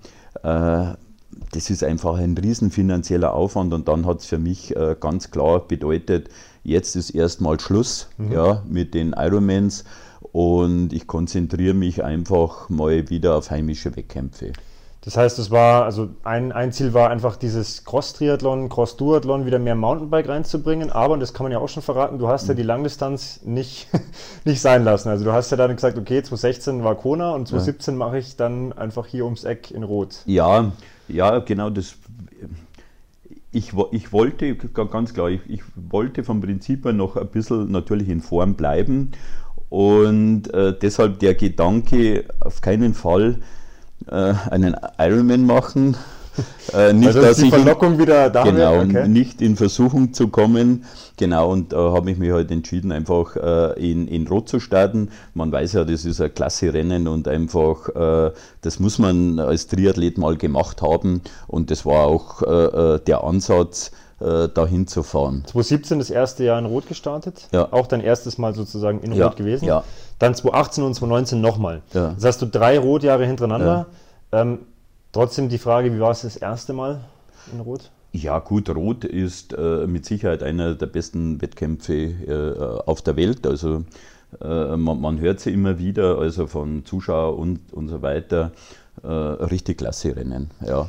B: das ist einfach ein riesen finanzieller Aufwand und dann hat es für mich ganz klar bedeutet, jetzt ist erstmal Schluss mhm. ja, mit den Ironmans und ich konzentriere mich einfach mal wieder auf heimische Wettkämpfe.
A: Das heißt, es war, also ein, ein Ziel war einfach dieses Cross-Triathlon, Cross-Duathlon wieder mehr Mountainbike reinzubringen, aber, und das kann man ja auch schon verraten, du hast ja die Langdistanz nicht, nicht sein lassen. Also du hast ja dann gesagt, okay, 2016 war Kona und 2017 ja. mache ich dann einfach hier ums Eck in Rot.
B: Ja, ja, genau, das ich, ich wollte, ganz klar, ich, ich, wollte vom Prinzip her noch ein bisschen natürlich in Form bleiben und äh, deshalb der Gedanke, auf keinen Fall äh, einen Ironman machen.
A: Äh, nicht, also dass die ich Verlockung wieder da
B: Genau, okay. nicht in Versuchung zu kommen. Genau, und da äh, habe ich mich halt entschieden, einfach äh, in, in Rot zu starten. Man weiß ja, das ist ein klasse Rennen und einfach, äh, das muss man als Triathlet mal gemacht haben. Und das war auch äh, äh, der Ansatz, dahin zu fahren.
A: 2017 das erste Jahr in Rot gestartet,
B: ja.
A: auch dein erstes Mal sozusagen in
B: ja,
A: Rot gewesen.
B: Ja.
A: Dann 2018 und 2019 nochmal. Ja. Das hast du drei Rotjahre hintereinander. Ähm, trotzdem die Frage, wie war es das erste Mal in Rot?
B: Ja, gut, Rot ist äh, mit Sicherheit einer der besten Wettkämpfe äh, auf der Welt. Also äh, man, man, hört sie immer wieder, also von Zuschauern und, und so weiter. Äh, richtig klasse Rennen, ja.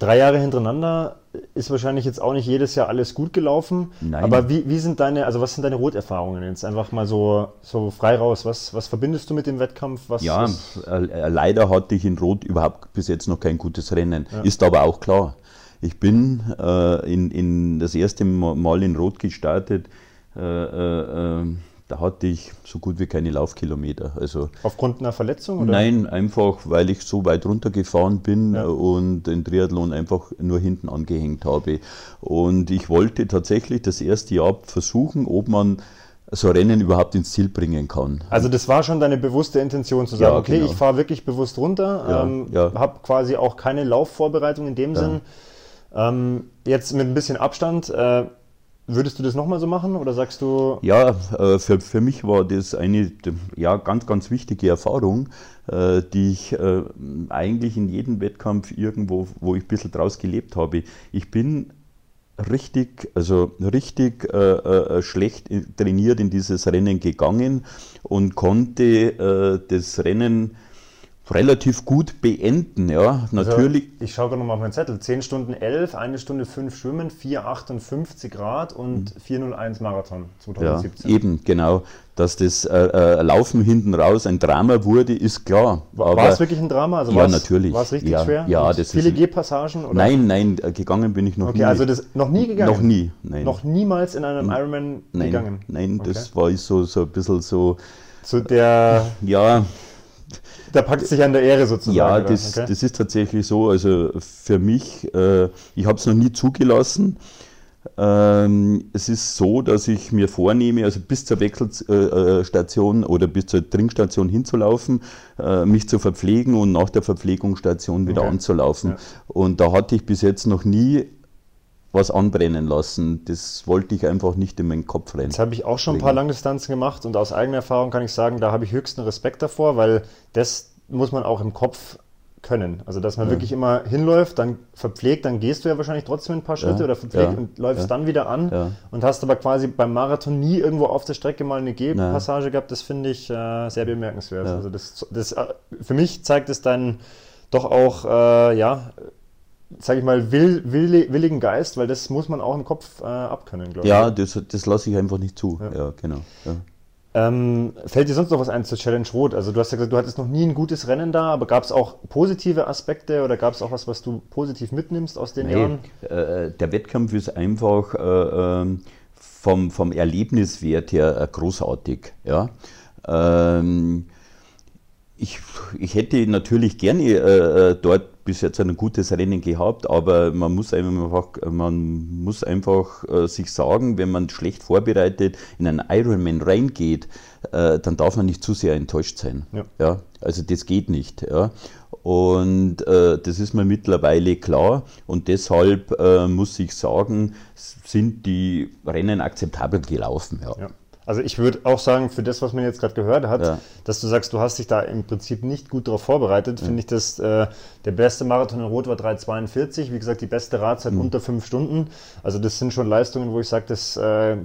A: Drei Jahre hintereinander ist wahrscheinlich jetzt auch nicht jedes Jahr alles gut gelaufen. Nein. Aber wie, wie sind deine, also was sind deine Roterfahrungen jetzt? Einfach mal so, so frei raus. Was, was verbindest du mit dem Wettkampf? Was,
B: ja,
A: was?
B: Äh, leider hatte ich in Rot überhaupt bis jetzt noch kein gutes Rennen. Ja. Ist aber auch klar. Ich bin äh, in, in das erste Mal in Rot gestartet. Äh, äh, äh da hatte ich so gut wie keine Laufkilometer. Also
A: Aufgrund einer Verletzung? Oder?
B: Nein, einfach weil ich so weit runtergefahren bin ja. und den Triathlon einfach nur hinten angehängt habe. Und ich wollte tatsächlich das erste Jahr versuchen, ob man so Rennen überhaupt ins Ziel bringen kann.
A: Also das war schon deine bewusste Intention zu sagen, ja, okay, genau. ich fahre wirklich bewusst runter, ja, ähm, habe quasi auch keine Laufvorbereitung in dem Sinn. Ähm, jetzt mit ein bisschen Abstand, äh, Würdest du das nochmal so machen oder sagst du?
B: Ja, äh, für, für mich war das eine ja, ganz, ganz wichtige Erfahrung, äh, die ich äh, eigentlich in jedem Wettkampf irgendwo, wo ich ein bisschen draus gelebt habe. Ich bin richtig, also richtig schlecht trainiert in dieses Rennen gegangen und konnte das Rennen relativ gut beenden, ja.
A: Also Natürlich. Also ich schaue gerade nochmal auf meinen Zettel. 10 Stunden 11, 1 Stunde 5 Schwimmen, 4,58 Grad und 4,01 Marathon
B: 2017. Ja, eben, genau. Dass das äh, äh, Laufen hinten raus ein Drama wurde, ist klar.
A: War, war es wirklich ein Drama?
B: Also ja, natürlich.
A: War es richtig
B: ja,
A: schwer?
B: Ja, das
A: viele Gehpassagen?
B: Nein, nein, äh, gegangen bin ich noch
A: okay,
B: nie.
A: also das noch nie gegangen?
B: Noch nie, nein.
A: Noch niemals in einem Ironman
B: nein,
A: gegangen?
B: Nein, okay. das war so, so ein bisschen so...
A: Zu der...
B: Ja,
A: da packt sich an der Ehre sozusagen.
B: Ja, das, okay. das ist tatsächlich so. Also für mich, äh, ich habe es noch nie zugelassen. Ähm, es ist so, dass ich mir vornehme, also bis zur Wechselstation oder bis zur Trinkstation hinzulaufen, äh, mich zu verpflegen und nach der Verpflegungsstation wieder okay. anzulaufen. Ja. Und da hatte ich bis jetzt noch nie was anbrennen lassen. Das wollte ich einfach nicht in meinen Kopf rein.
A: Das habe ich auch schon ein paar Langdistanzen gemacht und aus eigener Erfahrung kann ich sagen, da habe ich höchsten Respekt davor, weil das muss man auch im Kopf können. Also dass man ja. wirklich immer hinläuft, dann verpflegt, dann gehst du ja wahrscheinlich trotzdem ein paar Schritte ja. oder verpflegt ja. und läufst dann wieder an und hast aber quasi beim Marathon nie irgendwo auf der Strecke mal eine Gehpassage gehabt. Das finde ich äh, sehr bemerkenswert. Also das, das, äh, für mich zeigt es dann doch auch, äh, ja, sage ich mal, will, will, willigen Geist, weil das muss man auch im Kopf äh, abkönnen,
B: glaube ich. Ja, das, das lasse ich einfach nicht zu. Ja, ja genau. Ja.
A: Ähm, fällt dir sonst noch was ein zur Challenge Rot? Also du hast ja gesagt, du hattest noch nie ein gutes Rennen da, aber gab es auch positive Aspekte oder gab es auch was, was du positiv mitnimmst aus den nee, Jahren?
B: Äh, der Wettkampf ist einfach äh, ähm, vom, vom Erlebniswert her äh, großartig. Ja? Ähm, ich, ich hätte natürlich gerne äh, äh, dort bis jetzt ein gutes Rennen gehabt, aber man muss einfach, man muss einfach äh, sich sagen, wenn man schlecht vorbereitet in einen Ironman reingeht, äh, dann darf man nicht zu sehr enttäuscht sein. Ja. ja? Also das geht nicht. Ja? Und äh, das ist mir mittlerweile klar und deshalb äh, muss ich sagen, sind die Rennen akzeptabel gelaufen. Ja. ja.
A: Also ich würde auch sagen, für das, was man jetzt gerade gehört hat, ja. dass du sagst, du hast dich da im Prinzip nicht gut darauf vorbereitet, ja. finde ich, dass äh, der beste Marathon in Rot war 3,42. Wie gesagt, die beste Radzeit mhm. unter fünf Stunden. Also das sind schon Leistungen, wo ich sage, das äh,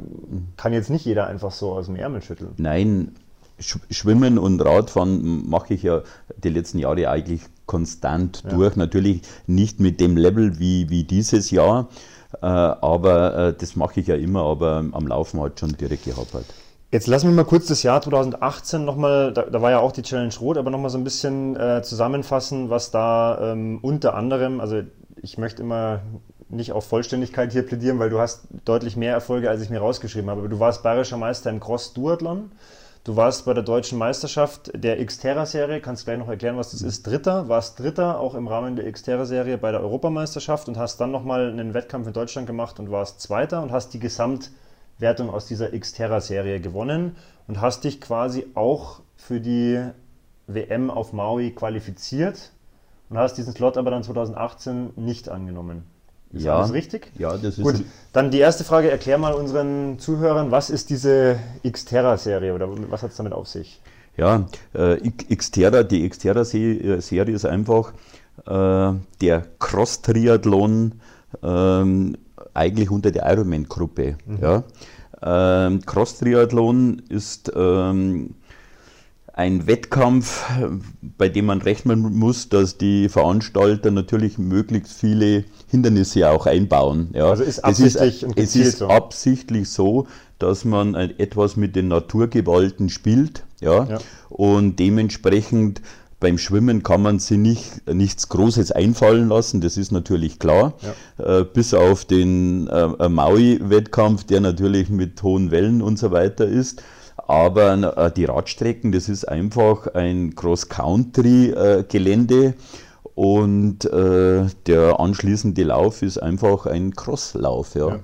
A: kann jetzt nicht jeder einfach so aus dem Ärmel schütteln.
B: Nein, Schwimmen und Radfahren mache ich ja die letzten Jahre eigentlich konstant ja. durch. Natürlich nicht mit dem Level wie, wie dieses Jahr. Äh, aber äh, das mache ich ja immer, aber am Laufen halt schon direkt gehapert.
A: Jetzt lassen wir mal kurz das Jahr 2018 nochmal, da, da war ja auch die Challenge Rot, aber nochmal so ein bisschen äh, zusammenfassen, was da ähm, unter anderem, also ich möchte immer nicht auf Vollständigkeit hier plädieren, weil du hast deutlich mehr Erfolge, als ich mir rausgeschrieben habe, aber du warst bayerischer Meister im Cross-Duathlon. Du warst bei der deutschen Meisterschaft der Xterra-Serie, kannst gleich noch erklären, was das ist, Dritter, warst Dritter auch im Rahmen der Xterra-Serie bei der Europameisterschaft und hast dann nochmal einen Wettkampf in Deutschland gemacht und warst Zweiter und hast die Gesamtwertung aus dieser Xterra-Serie gewonnen und hast dich quasi auch für die WM auf Maui qualifiziert und hast diesen Slot aber dann 2018 nicht angenommen. Ist ja, alles richtig?
B: Ja, das ist.
A: Gut, dann die erste Frage: Erklär mal unseren Zuhörern, was ist diese Xterra-Serie oder was hat es damit auf sich?
B: Ja, äh, Xterra, die Xterra-Serie ist einfach äh, der Cross-Triathlon ähm, eigentlich unter der Ironman-Gruppe. Mhm. Ja. Ähm, Cross-Triathlon ist ähm, ein Wettkampf, bei dem man rechnen muss, dass die Veranstalter natürlich möglichst viele Hindernisse auch einbauen. Ja. Also ist absichtlich es ist, es ist so. absichtlich so, dass man etwas mit den Naturgewalten spielt. Ja, ja. Und dementsprechend beim Schwimmen kann man sich nicht, nichts Großes einfallen lassen, das ist natürlich klar. Ja. Äh, bis auf den äh, Maui-Wettkampf, der natürlich mit hohen Wellen und so weiter ist. Aber äh, die Radstrecken, das ist einfach ein Cross-Country-Gelände und äh, der anschließende Lauf ist einfach ein Crosslauf. Ja. ja.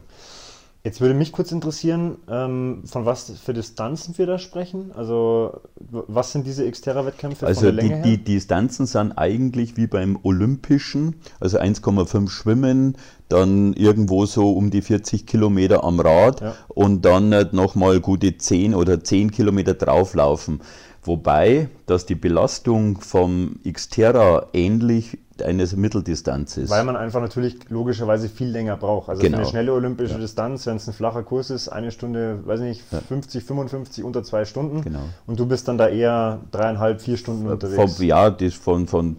A: Jetzt würde mich kurz interessieren, ähm, von was für Distanzen wir da sprechen. Also was sind diese Xterra-Wettkämpfe
B: also von der Länge die, die, die Distanzen sind eigentlich wie beim Olympischen, also 1,5 Schwimmen, dann irgendwo so um die 40 Kilometer am Rad ja. und dann nochmal gute 10 oder 10 Kilometer drauflaufen. Wobei, dass die Belastung vom Xterra ähnlich eine Mitteldistanz ist.
A: Weil man einfach natürlich logischerweise viel länger braucht. Also genau. für eine schnelle olympische ja. Distanz, wenn es ein flacher Kurs ist, eine Stunde, weiß nicht, ja. 50, 55 unter zwei Stunden. Genau. Und du bist dann da eher dreieinhalb, vier Stunden unterwegs.
B: Von, ja, das von, von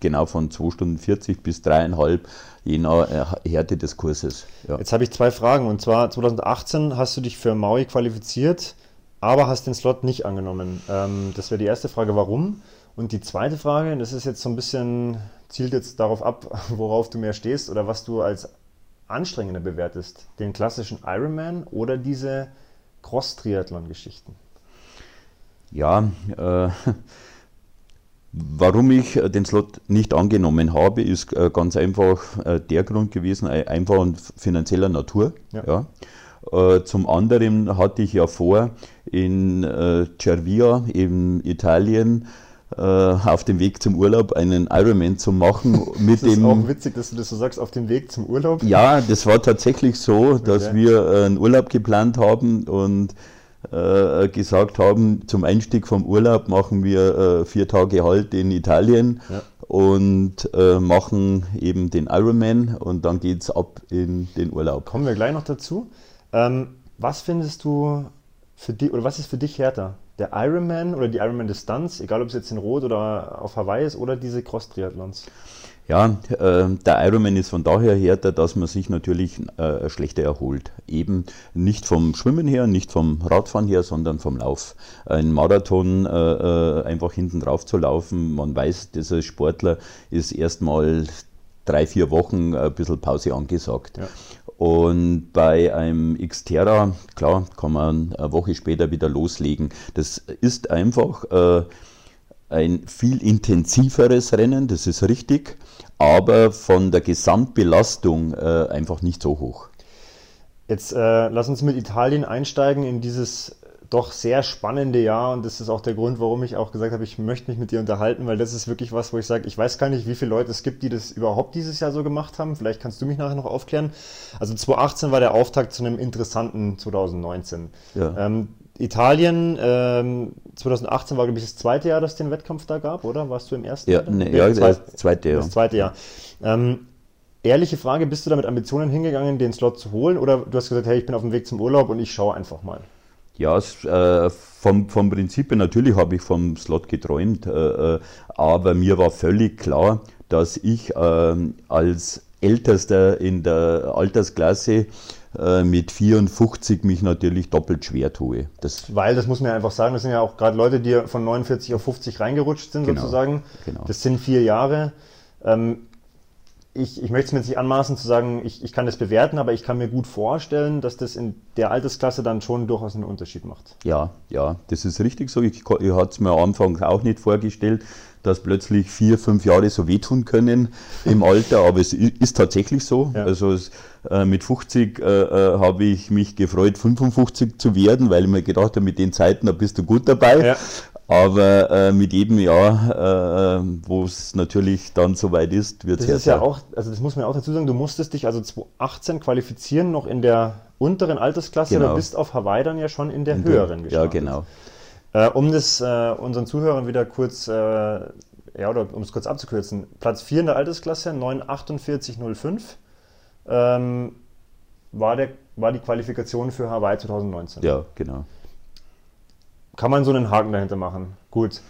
B: genau von 2 Stunden 40 bis dreieinhalb, je nach äh, Härte des Kurses.
A: Ja. Jetzt habe ich zwei Fragen. Und zwar 2018 hast du dich für Maui qualifiziert, aber hast den Slot nicht angenommen. Ähm, das wäre die erste Frage, warum? Und die zweite Frage, das ist jetzt so ein bisschen zielt jetzt darauf ab, worauf du mehr stehst oder was du als anstrengender bewertest. Den klassischen Ironman oder diese Cross-Triathlon-Geschichten?
B: Ja, äh, warum ich den Slot nicht angenommen habe, ist äh, ganz einfach äh, der Grund gewesen, einfach und finanzieller Natur. Ja. ja. Äh, zum anderen hatte ich ja vor, in äh, Cervia in Italien äh, auf dem Weg zum Urlaub einen Ironman zu machen.
A: Mit das ist dem, auch witzig, dass du das so sagst, auf dem Weg zum Urlaub.
B: Ja, das war tatsächlich so, dass okay. wir äh, einen Urlaub geplant haben und äh, gesagt haben, zum Einstieg vom Urlaub machen wir äh, vier Tage Halt in Italien ja. und äh, machen eben den Ironman und dann geht es ab in den Urlaub.
A: Kommen wir gleich noch dazu. Ähm, was findest du für dich, oder was ist für dich härter? Der Ironman oder die Ironman-Distanz, egal ob es jetzt in Rot oder auf Hawaii ist, oder diese Cross-Triathlons?
B: Ja, äh, der Ironman ist von daher härter, dass man sich natürlich äh, schlechter erholt. Eben nicht vom Schwimmen her, nicht vom Radfahren her, sondern vom Lauf. Ein Marathon äh, äh einfach hinten drauf zu laufen, man weiß, dieser Sportler ist erstmal drei, vier Wochen ein bisschen Pause angesagt. Ja. Und bei einem Xterra, klar, kann man eine Woche später wieder loslegen. Das ist einfach äh, ein viel intensiveres Rennen, das ist richtig, aber von der Gesamtbelastung äh, einfach nicht so hoch.
A: Jetzt äh, lass uns mit Italien einsteigen in dieses doch sehr spannende Jahr und das ist auch der Grund, warum ich auch gesagt habe, ich möchte mich mit dir unterhalten, weil das ist wirklich was, wo ich sage, ich weiß gar nicht, wie viele Leute es gibt, die das überhaupt dieses Jahr so gemacht haben. Vielleicht kannst du mich nachher noch aufklären. Also 2018 war der Auftakt zu einem interessanten 2019. Ja. Ähm, Italien, ähm, 2018 war, glaube ich, das zweite Jahr, dass es den Wettkampf da gab, oder? Warst du im ersten
B: ja, Jahr? Nee, ja, das zweite, zweite Jahr.
A: Das zweite Jahr. Ähm, ehrliche Frage, bist du da mit Ambitionen hingegangen, den Slot zu holen? Oder du hast gesagt, hey, ich bin auf dem Weg zum Urlaub und ich schaue einfach mal?
B: Ja, äh, vom, vom Prinzip her, natürlich habe ich vom Slot geträumt, äh, äh, aber mir war völlig klar, dass ich äh, als Ältester in der Altersklasse äh, mit 54 mich natürlich doppelt schwer tue.
A: Das Weil, das muss man ja einfach sagen, das sind ja auch gerade Leute, die von 49 auf 50 reingerutscht sind genau, sozusagen. Genau. Das sind vier Jahre. Ähm, ich, ich möchte es mir jetzt nicht anmaßen zu sagen, ich, ich kann das bewerten, aber ich kann mir gut vorstellen, dass das in der Altersklasse dann schon durchaus einen Unterschied macht.
B: Ja, ja, das ist richtig so. Ich, ich hatte es mir am Anfang auch nicht vorgestellt, dass plötzlich vier, fünf Jahre so wehtun können im Alter, aber es ist tatsächlich so. Ja. Also es, äh, mit 50 äh, äh, habe ich mich gefreut, 55 zu werden, weil ich mir gedacht habe, mit den Zeiten, da bist du gut dabei. Ja. Aber äh, mit jedem Jahr, äh, wo es natürlich dann soweit ist, wird es
A: Das ist ja auch, also das muss man auch dazu sagen, du musstest dich also 2018 qualifizieren, noch in der unteren Altersklasse, genau. du bist auf Hawaii dann ja schon in der in höheren
B: gestartet. Ja, genau.
A: Äh, um das äh, unseren Zuhörern wieder kurz äh, ja, oder um es kurz abzukürzen, Platz 4 in der Altersklasse, 9,48,05, ähm, war, der, war die Qualifikation für Hawaii 2019.
B: Ja, genau.
A: Kann man so einen Haken dahinter machen. Gut.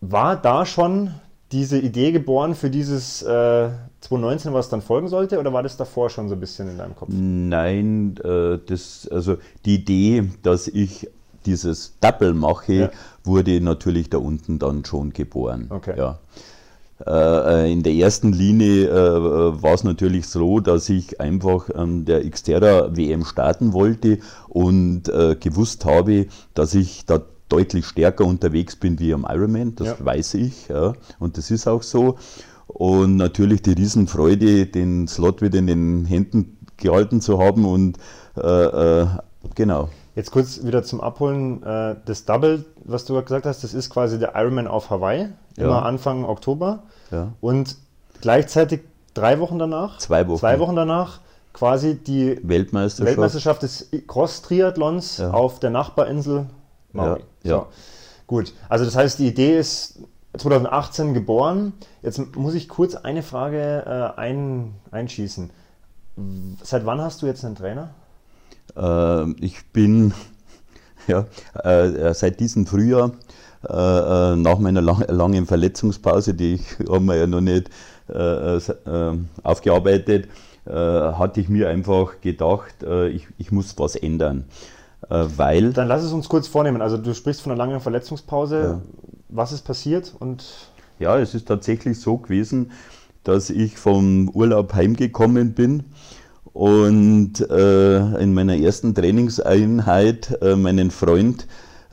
A: War da schon diese Idee geboren für dieses äh, 2019, was dann folgen sollte, oder war das davor schon so ein bisschen in deinem Kopf?
B: Nein, äh, das, also die Idee, dass ich dieses Double mache, ja. wurde natürlich da unten dann schon geboren.
A: Okay.
B: Ja. Äh, in der ersten Linie äh, war es natürlich so, dass ich einfach an der Xterra WM starten wollte und äh, gewusst habe, dass ich da deutlich stärker unterwegs bin wie am Ironman, das ja. weiß ich, ja, und das ist auch so. Und natürlich die Riesenfreude, den Slot wieder in den Händen gehalten zu haben und äh, äh, genau.
A: Jetzt kurz wieder zum Abholen. Äh, das Double, was du gesagt hast, das ist quasi der Ironman auf Hawaii, immer ja. Anfang Oktober.
B: Ja.
A: Und gleichzeitig drei Wochen danach,
B: zwei Wochen,
A: zwei Wochen danach, quasi die
B: Weltmeisterschaft,
A: Weltmeisterschaft des Cross-Triathlons ja. auf der Nachbarinsel
B: Maui. Ja,
A: so. Gut, also das heißt, die Idee ist 2018 geboren. Jetzt muss ich kurz eine Frage äh, ein, einschießen. Seit wann hast du jetzt einen Trainer?
B: Äh, ich bin ja, äh, seit diesem Frühjahr, äh, äh, nach meiner lang, langen Verletzungspause, die ich haben wir ja noch nicht äh, aufgearbeitet, hatte ich mir einfach gedacht, ich, ich muss was ändern. Äh, weil.
A: Dann lass es uns kurz vornehmen. Also du sprichst von einer langen Verletzungspause. Ja. Was ist passiert? Und
B: ja, es ist tatsächlich so gewesen, dass ich vom Urlaub heimgekommen bin und äh, in meiner ersten Trainingseinheit äh, meinen Freund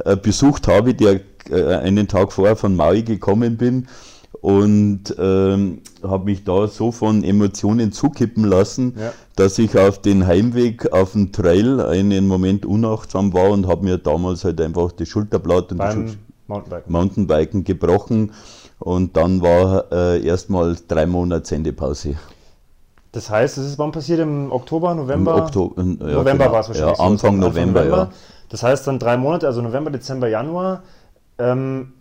B: äh, besucht habe, der äh, einen Tag vorher von Maui gekommen bin und ähm, habe mich da so von Emotionen zukippen lassen, ja. dass ich auf den Heimweg auf dem Trail einen Moment unachtsam war und habe mir damals halt einfach das Schulterblatt und
A: Beim das Mountainbiken.
B: Mountainbiken gebrochen und dann war äh, erstmal drei Monate Sendepause.
A: Das heißt, das ist wann passiert? Im Oktober, November?
B: Im Oktober, ja,
A: November genau. war es wahrscheinlich.
B: Ja, Anfang, so, November, November, ja.
A: Das heißt dann drei Monate, also November, Dezember, Januar. Ähm,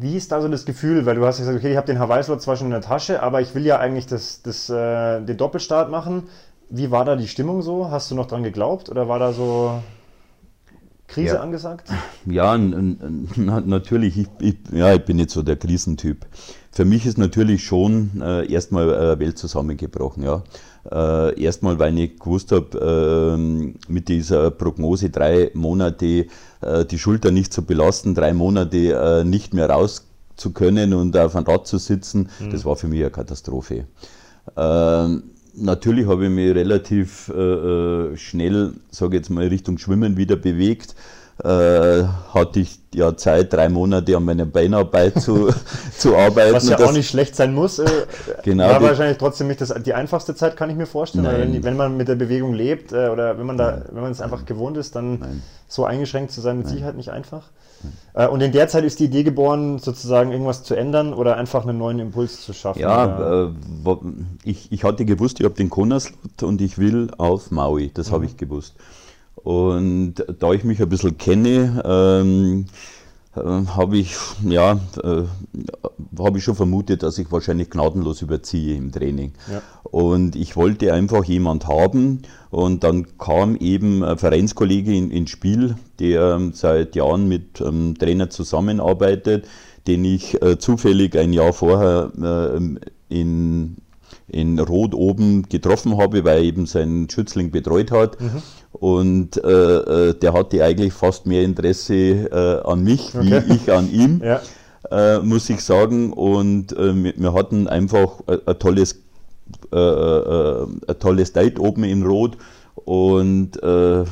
A: wie ist da so das Gefühl? Weil du hast gesagt, okay, ich habe den Hawaii-Slot zwar schon in der Tasche, aber ich will ja eigentlich das, das, äh, den Doppelstart machen. Wie war da die Stimmung so? Hast du noch dran geglaubt oder war da so Krise
B: ja.
A: angesagt?
B: Ja, natürlich. Ich, ich, ja, ich bin nicht so der Krisentyp. Für mich ist natürlich schon äh, erstmal äh, Welt zusammengebrochen. Ja. Äh, erstmal, weil ich gewusst habe, äh, mit dieser Prognose drei Monate äh, die Schulter nicht zu belasten, drei Monate äh, nicht mehr raus zu können und auf einem Rad zu sitzen, mhm. das war für mich eine Katastrophe. Ähm, natürlich habe ich mich relativ äh, schnell, sage jetzt mal, Richtung Schwimmen wieder bewegt äh, hatte ich ja Zeit, drei Monate an meiner Beinarbeit zu, zu arbeiten.
A: Was ja das, auch nicht schlecht sein muss. Äh,
B: genau,
A: war wahrscheinlich trotzdem nicht das, die einfachste Zeit, kann ich mir vorstellen. Wenn, wenn, man mit der Bewegung lebt äh, oder wenn man da, wenn man es einfach gewohnt ist, dann Nein. so eingeschränkt zu sein, mit Nein. Sicherheit nicht einfach. Äh, und in der Zeit ist die Idee geboren, sozusagen irgendwas zu ändern oder einfach einen neuen Impuls zu schaffen.
B: Ja, äh, ich, ich hatte gewusst, ich habe den Kona-Slot und ich will auf Maui. Das mhm. habe ich gewusst. Und da ich mich ein bisschen kenne, ähm, äh, habe ich, ja, äh, habe ich schon vermutet, dass ich wahrscheinlich gnadenlos überziehe im Training. Ja. Und ich wollte einfach jemand haben und dann kam eben ein Vereinskollege in, ins Spiel, der seit Jahren mit einem Trainer zusammenarbeitet, den ich äh, zufällig ein Jahr vorher äh, in in Rot oben getroffen habe, weil er eben seinen Schützling betreut hat. Mhm. Und äh, äh, der hatte eigentlich fast mehr Interesse äh, an mich okay. wie ich an ihm, ja. äh, muss ich sagen. Und äh, wir, hatten einfach ein tolles, äh, ein tolles Date oben in Rot. Und da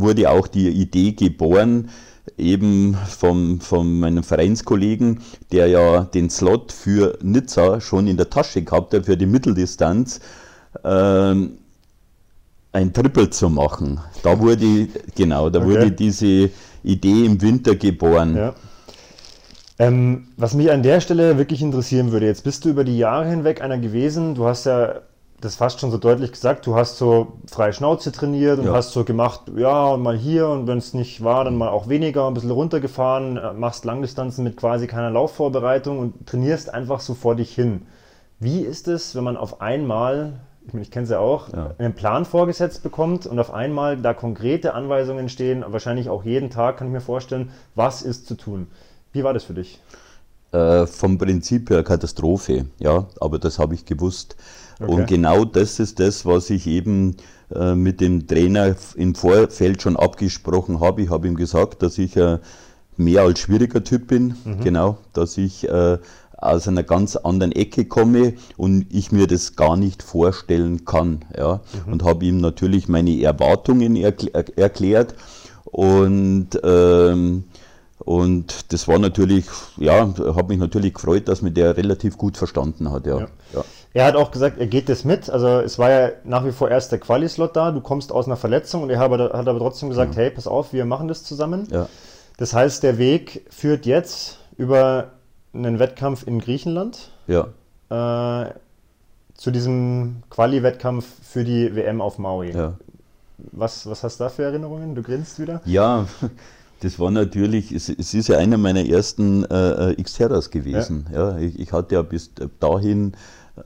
B: wurde auch die Idee geboren, eben von, von meinem Vereinskollegen, der ja den Slot für Nizza schon in der Tasche gehabt hat, für die Mitteldistanz, ähm, ein Triple zu machen. Da wurde, genau, da okay. wurde diese Idee im Winter geboren.
A: Ja. Ähm, was mich an der Stelle wirklich interessieren würde, jetzt bist du über die Jahre hinweg einer gewesen, du hast ja das fast schon so deutlich gesagt, du hast so freie Schnauze trainiert und
B: Ja.
A: hast so gemacht, ja, und mal hier und wenn es nicht war, dann mal auch weniger, ein bisschen runtergefahren, äh, machst Langdistanzen mit quasi keiner Laufvorbereitung und trainierst einfach so vor dich hin. Wie ist es, wenn man auf einmal, ich meine, ich kenne es ja auch,
B: Ja.
A: einen Plan vorgesetzt bekommt und auf einmal da konkrete Anweisungen stehen, wahrscheinlich auch jeden Tag, kann ich mir vorstellen, was ist zu tun. Wie war das für dich?
B: Äh, vom Prinzip her Katastrophe, ja, aber das habe ich gewusst.
A: Okay.
B: Und genau das ist das, was ich eben äh, mit dem Trainer im Vorfeld schon abgesprochen habe. Ich habe ihm gesagt, dass ich ein mehr als schwieriger Typ bin, genau, dass ich äh, aus einer ganz anderen Ecke komme und ich mir das gar nicht vorstellen kann. Ja? Und habe ihm natürlich meine Erwartungen erkl erklärt und ähm, und das war natürlich, ja, hat mich natürlich gefreut, dass mir der relativ gut verstanden hat. Ja.
A: Ja.
B: Ja.
A: Er hat auch gesagt, er geht das mit. Also es war ja nach wie vor erst der Quali-Slot da, du kommst aus einer Verletzung und er hat aber, hat aber trotzdem gesagt, hey, pass auf, wir machen das zusammen.
B: Ja.
A: Das heißt, der Weg führt jetzt über einen Wettkampf in Griechenland
B: ja.
A: äh, zu diesem Quali-Wettkampf für die WM auf Maui.
B: ja.
A: Was, was hast du da für Erinnerungen? Du grinst wieder.
B: Ja, das war natürlich, es, es ist ja einer meiner ersten äh, Xterras gewesen. Ja. ich, ich hatte ja bis dahin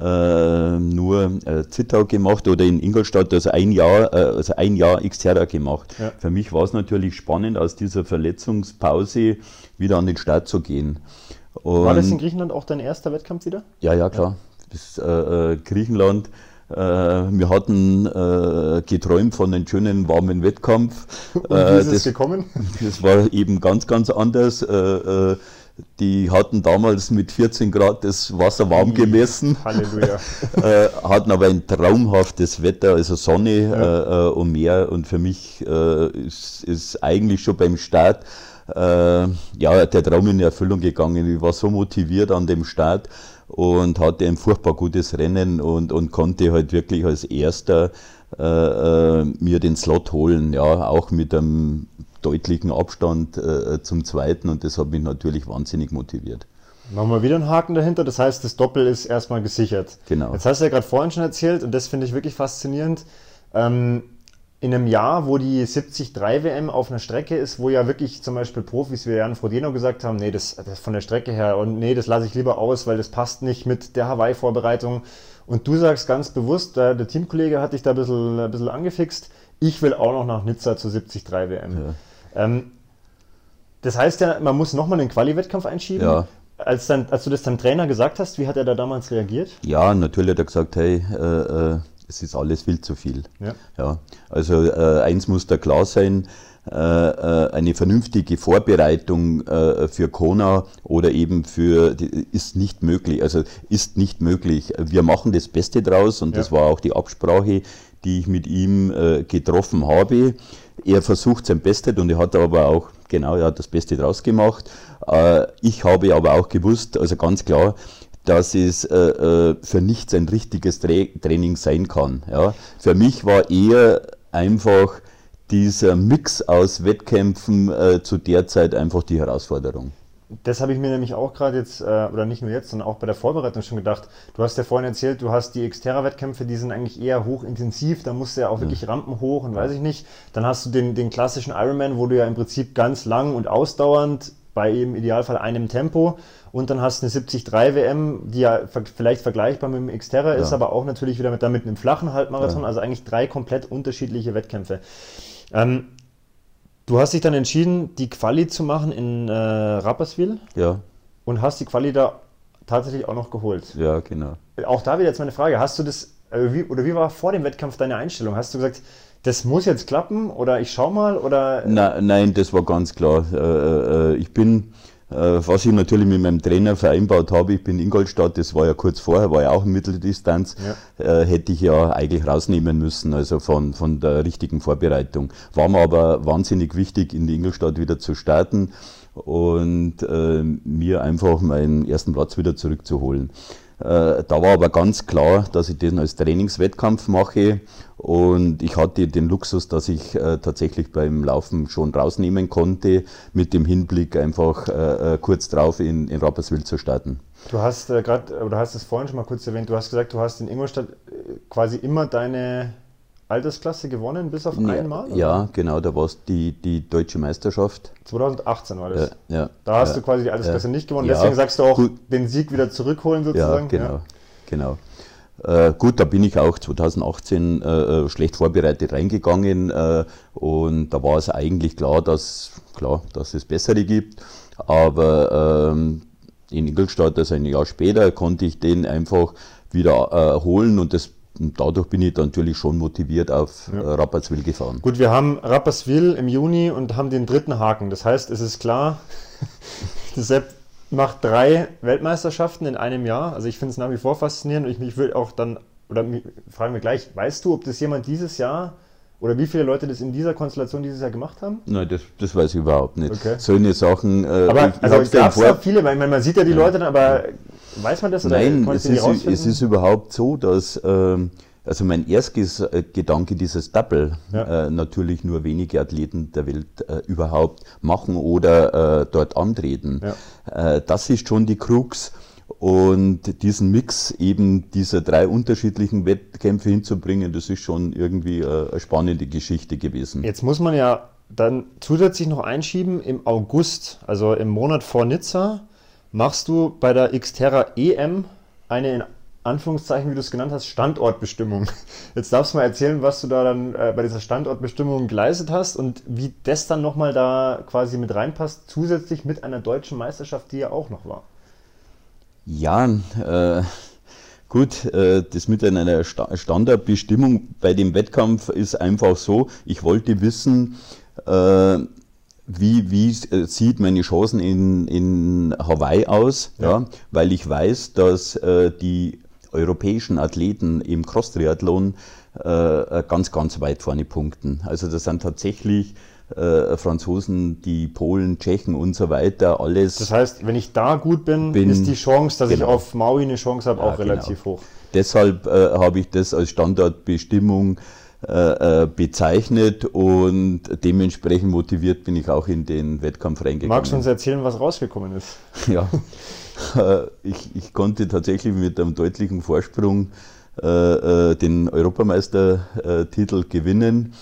B: äh, nur äh, Zittau gemacht oder in Ingolstadt, also ein Jahr, äh, also ein Jahr Xterra gemacht.
A: Ja.
B: Für mich war es natürlich spannend, aus dieser Verletzungspause wieder an den Start zu gehen.
A: War das in
B: Und-
A: Griechenland auch dein erster Wettkampf wieder?
B: ja, ja, klar. Das, äh, äh, Griechenland. Äh, wir hatten äh, geträumt von einem schönen, warmen Wettkampf.
A: Und wie
B: Äh,
A: ist es
B: das,
A: gekommen?
B: das war eben ganz, ganz anders. Äh, äh, die hatten damals mit 14 Grad das Wasser warm gemessen,
A: Halleluja.
B: äh, hatten aber ein traumhaftes Wetter, also Sonne äh, äh, und Meer. Und für mich äh, ist, ist eigentlich schon beim Start äh, ja, der Traum in Erfüllung gegangen. Ich war so motiviert an dem Start und hatte ein furchtbar gutes Rennen und, und konnte halt wirklich als erster äh, äh, mir den Slot holen, ja, auch mit einem deutlichen Abstand äh, zum zweiten und das hat mich natürlich wahnsinnig motiviert.
A: Machen wir wieder einen Haken dahinter. Das heißt, das Doppel ist erstmal gesichert.
B: Genau.
A: Jetzt hast du ja gerade vorhin schon erzählt, und das finde ich wirklich faszinierend. Ähm, in einem Jahr, wo die 73 WM auf einer Strecke ist, wo ja wirklich zum Beispiel Profis wie Jan Frodeno gesagt haben, nee, das, das von der Strecke her und nee, das lasse ich lieber aus, weil das passt nicht mit der Hawaii-Vorbereitung. Und du sagst ganz bewusst, der, der Teamkollege hat dich da ein bisschen, ein bisschen angefixt, ich will auch noch nach Nizza zur 73 WM. Ähm, das heißt ja, man muss nochmal einen Quali-Wettkampf einschieben.
B: Ja.
A: Als, dann, als du das deinem Trainer gesagt hast, wie hat er da damals reagiert?
B: Ja, natürlich hat er gesagt, hey, äh, äh, es ist alles viel zu viel.
A: Ja.
B: Ja, also äh, eins muss da klar sein, äh, äh, eine vernünftige Vorbereitung äh, für Kona oder eben für ist nicht möglich. Also ist nicht möglich. Wir machen das Beste draus und
A: Ja.
B: das war auch die Absprache, die ich mit ihm äh, getroffen habe. Er versucht sein Bestes und er hat aber auch genau, er hat das Beste draus gemacht. Äh, ich habe aber auch gewusst, also ganz klar, dass es äh, äh, für nichts ein richtiges Tra Training sein kann. Ja. Für mich war eher einfach dieser Mix aus Wettkämpfen äh, zu der Zeit einfach die Herausforderung.
A: Das habe ich mir nämlich auch gerade jetzt, äh, oder nicht nur jetzt, sondern auch bei der Vorbereitung schon gedacht. Du hast ja vorhin erzählt, du hast die Xterra-Wettkämpfe, die sind eigentlich eher hochintensiv, da musst du ja auch wirklich Rampen hoch und weiß ich nicht. Dann hast du den, den klassischen Ironman, wo du ja im Prinzip ganz lang und ausdauernd bei im Idealfall einem Tempo und dann hast du eine 73 WM, die ja vielleicht vergleichbar mit dem Xterra ist,
B: Ja.
A: aber auch natürlich wieder mit, damit einem flachen Halbmarathon, also eigentlich drei komplett unterschiedliche Wettkämpfe. Ähm, du hast dich dann entschieden, die Quali zu machen in äh, Rapperswil
B: Ja,
A: und hast die Quali da tatsächlich auch noch geholt.
B: ja, genau.
A: Auch da wieder jetzt meine Frage, hast du das, äh, wie, oder wie war vor dem Wettkampf deine Einstellung? Hast du gesagt, das muss jetzt klappen oder ich schau mal oder
B: Na, nein, das war ganz klar. Äh, äh, ich bin, äh, was ich natürlich mit meinem Trainer vereinbart habe, ich bin in Ingolstadt, das war ja kurz vorher, war ja auch in Mitteldistanz, äh, hätte ich ja eigentlich rausnehmen müssen, also von, von der richtigen Vorbereitung. War mir aber wahnsinnig wichtig, in die Ingolstadt wieder zu starten und äh, mir einfach meinen ersten Platz wieder zurückzuholen. Äh, da war aber ganz klar, dass ich den als Trainingswettkampf mache und ich hatte den Luxus, dass ich äh, tatsächlich beim Laufen schon rausnehmen konnte, mit dem Hinblick einfach äh, kurz drauf in, in Rapperswil zu starten.
A: Du hast gerade, oder hast es vorhin schon mal kurz erwähnt, du hast gesagt, du hast in Ingolstadt quasi immer deine Altersklasse gewonnen, bis auf
B: ja,
A: einmal?
B: Oder? Ja, genau, da war es die, die deutsche Meisterschaft.
A: 2018 war das.
B: Ja, ja
A: da hast
B: ja,
A: du quasi die Altersklasse nicht gewonnen, deswegen sagst du auch, gut. den Sieg wieder zurückholen sozusagen.
B: Ja, genau. genau. Äh, gut, da bin ich auch 2018 äh, äh, schlecht vorbereitet reingegangen äh, und da war es eigentlich klar, dass, klar, dass es bessere gibt. Aber ähm, in Ingolstadt, also ein Jahr später, konnte ich den einfach wieder äh, holen und das und dadurch bin ich natürlich schon motiviert auf ja. Äh, Rapperswil gefahren.
A: Gut, wir haben Rapperswil im Juni und haben den dritten Haken. Das heißt, es ist klar, Sepp macht drei Weltmeisterschaften in einem Jahr. Also ich finde es nach wie vor faszinierend und ich mich würde auch dann, oder fragen wir gleich, weißt du, ob das jemand dieses Jahr oder wie viele Leute das in dieser Konstellation dieses Jahr gemacht haben?
B: Nein, das, das weiß ich überhaupt nicht. Okay. Solche Sachen.
A: Äh, aber ich, also gab es da viele, weil man, man sieht ja die Leute dann, aber Weiß man das?
B: Oder Nein, es ist, es ist überhaupt so, dass ähm, also mein Erstgedanke, dieses Double, ja. äh, natürlich nur wenige Athleten der Welt äh, überhaupt machen oder äh, dort antreten. Ja. Äh, das ist schon die Krux. Und diesen Mix eben dieser drei unterschiedlichen Wettkämpfe hinzubringen, das ist schon irgendwie äh, eine spannende Geschichte gewesen.
A: Jetzt muss man ja dann zusätzlich noch einschieben, im August, also im Monat vor Nizza, machst du bei der Xterra EM eine in Anführungszeichen, wie du es genannt hast, Standortbestimmung. Jetzt darfst du mal erzählen, was du da dann äh, bei dieser Standortbestimmung geleistet hast und wie das dann nochmal da quasi mit reinpasst, zusätzlich mit einer deutschen Meisterschaft, die ja auch noch war.
B: Ja, äh, gut, äh, das mit einer Standardbestimmung bei dem Wettkampf ist einfach so, ich wollte wissen, äh, wie, wie äh, sieht meine Chancen in, in Hawaii aus, ja. ja weil ich weiß, dass äh, die europäischen Athleten im Cross-Triathlon äh, ganz, ganz weit vorne punkten. Also das sind tatsächlich äh, Franzosen, die Polen, Tschechen und so weiter, alles.
A: Das heißt, wenn ich da gut bin, bin ist die Chance, dass genau. ich auf Maui eine Chance habe, ja, auch relativ genau. hoch.
B: Deshalb äh, habe ich das als Standardbestimmung äh, äh, bezeichnet und dementsprechend motiviert bin ich auch in den Wettkampf reingegangen.
A: Magst du uns erzählen, was rausgekommen ist?
B: Ja, äh, ich, ich konnte tatsächlich mit einem deutlichen Vorsprung äh, den Europameistertitel gewinnen.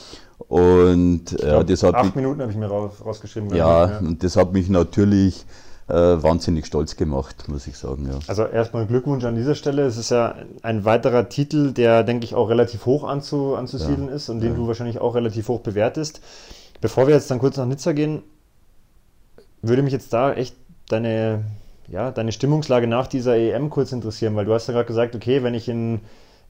B: Und
A: glaub, ja, das hat acht mich, Minuten habe ich mir raus, rausgeschrieben.
B: Ja, ja, und das hat mich natürlich wahnsinnig stolz gemacht, muss ich sagen. Ja.
A: Also erstmal Glückwunsch an dieser Stelle. Es ist ja ein weiterer Titel, der, denke ich, auch relativ hoch anzu, anzusiedeln ja. ist und den ja. du wahrscheinlich auch relativ hoch bewertest. Bevor wir jetzt dann kurz nach Nizza gehen, würde mich jetzt da echt deine, ja, deine Stimmungslage nach dieser EM kurz interessieren, weil du hast ja gerade gesagt, okay, wenn ich in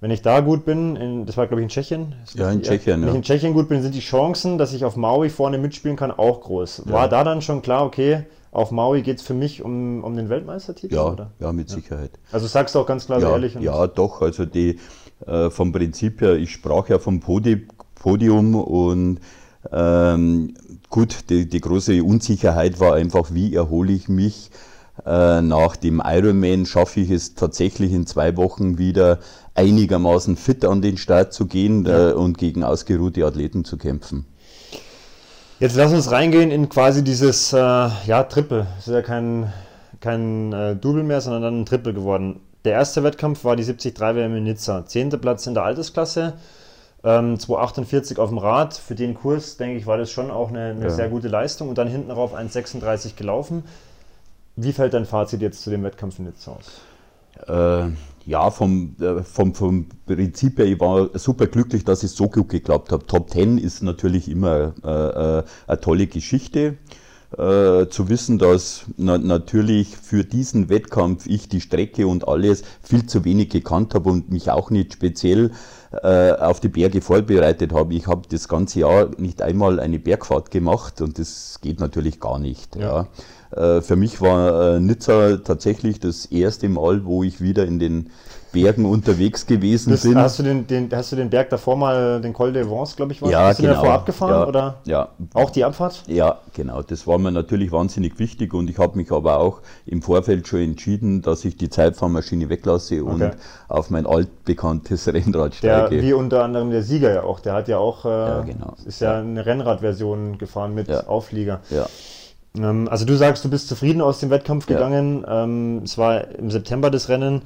A: wenn ich da gut bin, in, das war glaube ich in Tschechien.
B: Ja, in Tschechien.
A: Wenn ja. ich in Tschechien gut bin, sind die Chancen, dass ich auf Maui vorne mitspielen kann, auch groß. War da dann schon klar, okay, auf Maui geht es für mich um, um den Weltmeistertitel?
B: Ja,
A: oder?
B: ja mit Sicherheit.
A: Also sagst du auch ganz klar
B: ja,
A: ehrlich?
B: ja, doch. Also die, äh, vom Prinzip her, ich sprach ja vom Podi Podium und ähm, gut, die, die große Unsicherheit war einfach, wie erhole ich mich äh, nach dem Ironman, schaffe ich es tatsächlich in zwei Wochen wieder einigermaßen fit an den Start zu gehen ja. äh, und gegen ausgeruhte Athleten zu kämpfen.
A: Jetzt lass uns reingehen in quasi dieses äh, ja, Triple. Es ist ja kein, kein äh, Double mehr, sondern dann ein Triple geworden. Der erste Wettkampf war die 73 WM in Nizza. Zehnter Platz in der Altersklasse. Ähm, 248 auf dem Rad. Für den Kurs, denke ich, war das schon auch eine, eine ja. sehr gute Leistung. Und dann hinten rauf 1,36 gelaufen. Wie fällt dein Fazit jetzt zu dem Wettkampf in Nizza aus?
B: Äh, ja, vom, äh, vom, vom Prinzip her, ich war super glücklich, dass es so gut geklappt hat. Top 10 ist natürlich immer äh, äh, eine tolle Geschichte. Äh, zu wissen, dass na, natürlich für diesen Wettkampf ich die Strecke und alles viel zu wenig gekannt habe und mich auch nicht speziell äh, auf die Berge vorbereitet habe. Ich habe das ganze Jahr nicht einmal eine Bergfahrt gemacht und das geht natürlich gar nicht. Ja. ja. Äh, für mich war äh, Nizza tatsächlich das erste Mal, wo ich wieder in den Bergen unterwegs gewesen
A: Bist,
B: bin.
A: Hast du, den, den, hast du den Berg davor mal, den Col de Vence, glaube ich, war?
B: Ja,
A: du
B: genau.
A: den davor abgefahren?
B: Ja,
A: oder?
B: ja.
A: Auch die Abfahrt?
B: Ja, genau. Das war mir natürlich wahnsinnig wichtig und ich habe mich aber auch im Vorfeld schon entschieden, dass ich die Zeitfahrmaschine weglasse und
A: Okay.
B: auf mein altbekanntes Rennrad
A: Der,
B: steige.
A: wie unter anderem der Sieger ja auch, der hat ja auch, äh,
B: Ja, genau.
A: ist ja eine Rennradversion gefahren mit. Auflieger.
B: ja.
A: Ähm, also du sagst, du bist zufrieden aus dem Wettkampf gegangen. Ähm, es war im September das Rennen.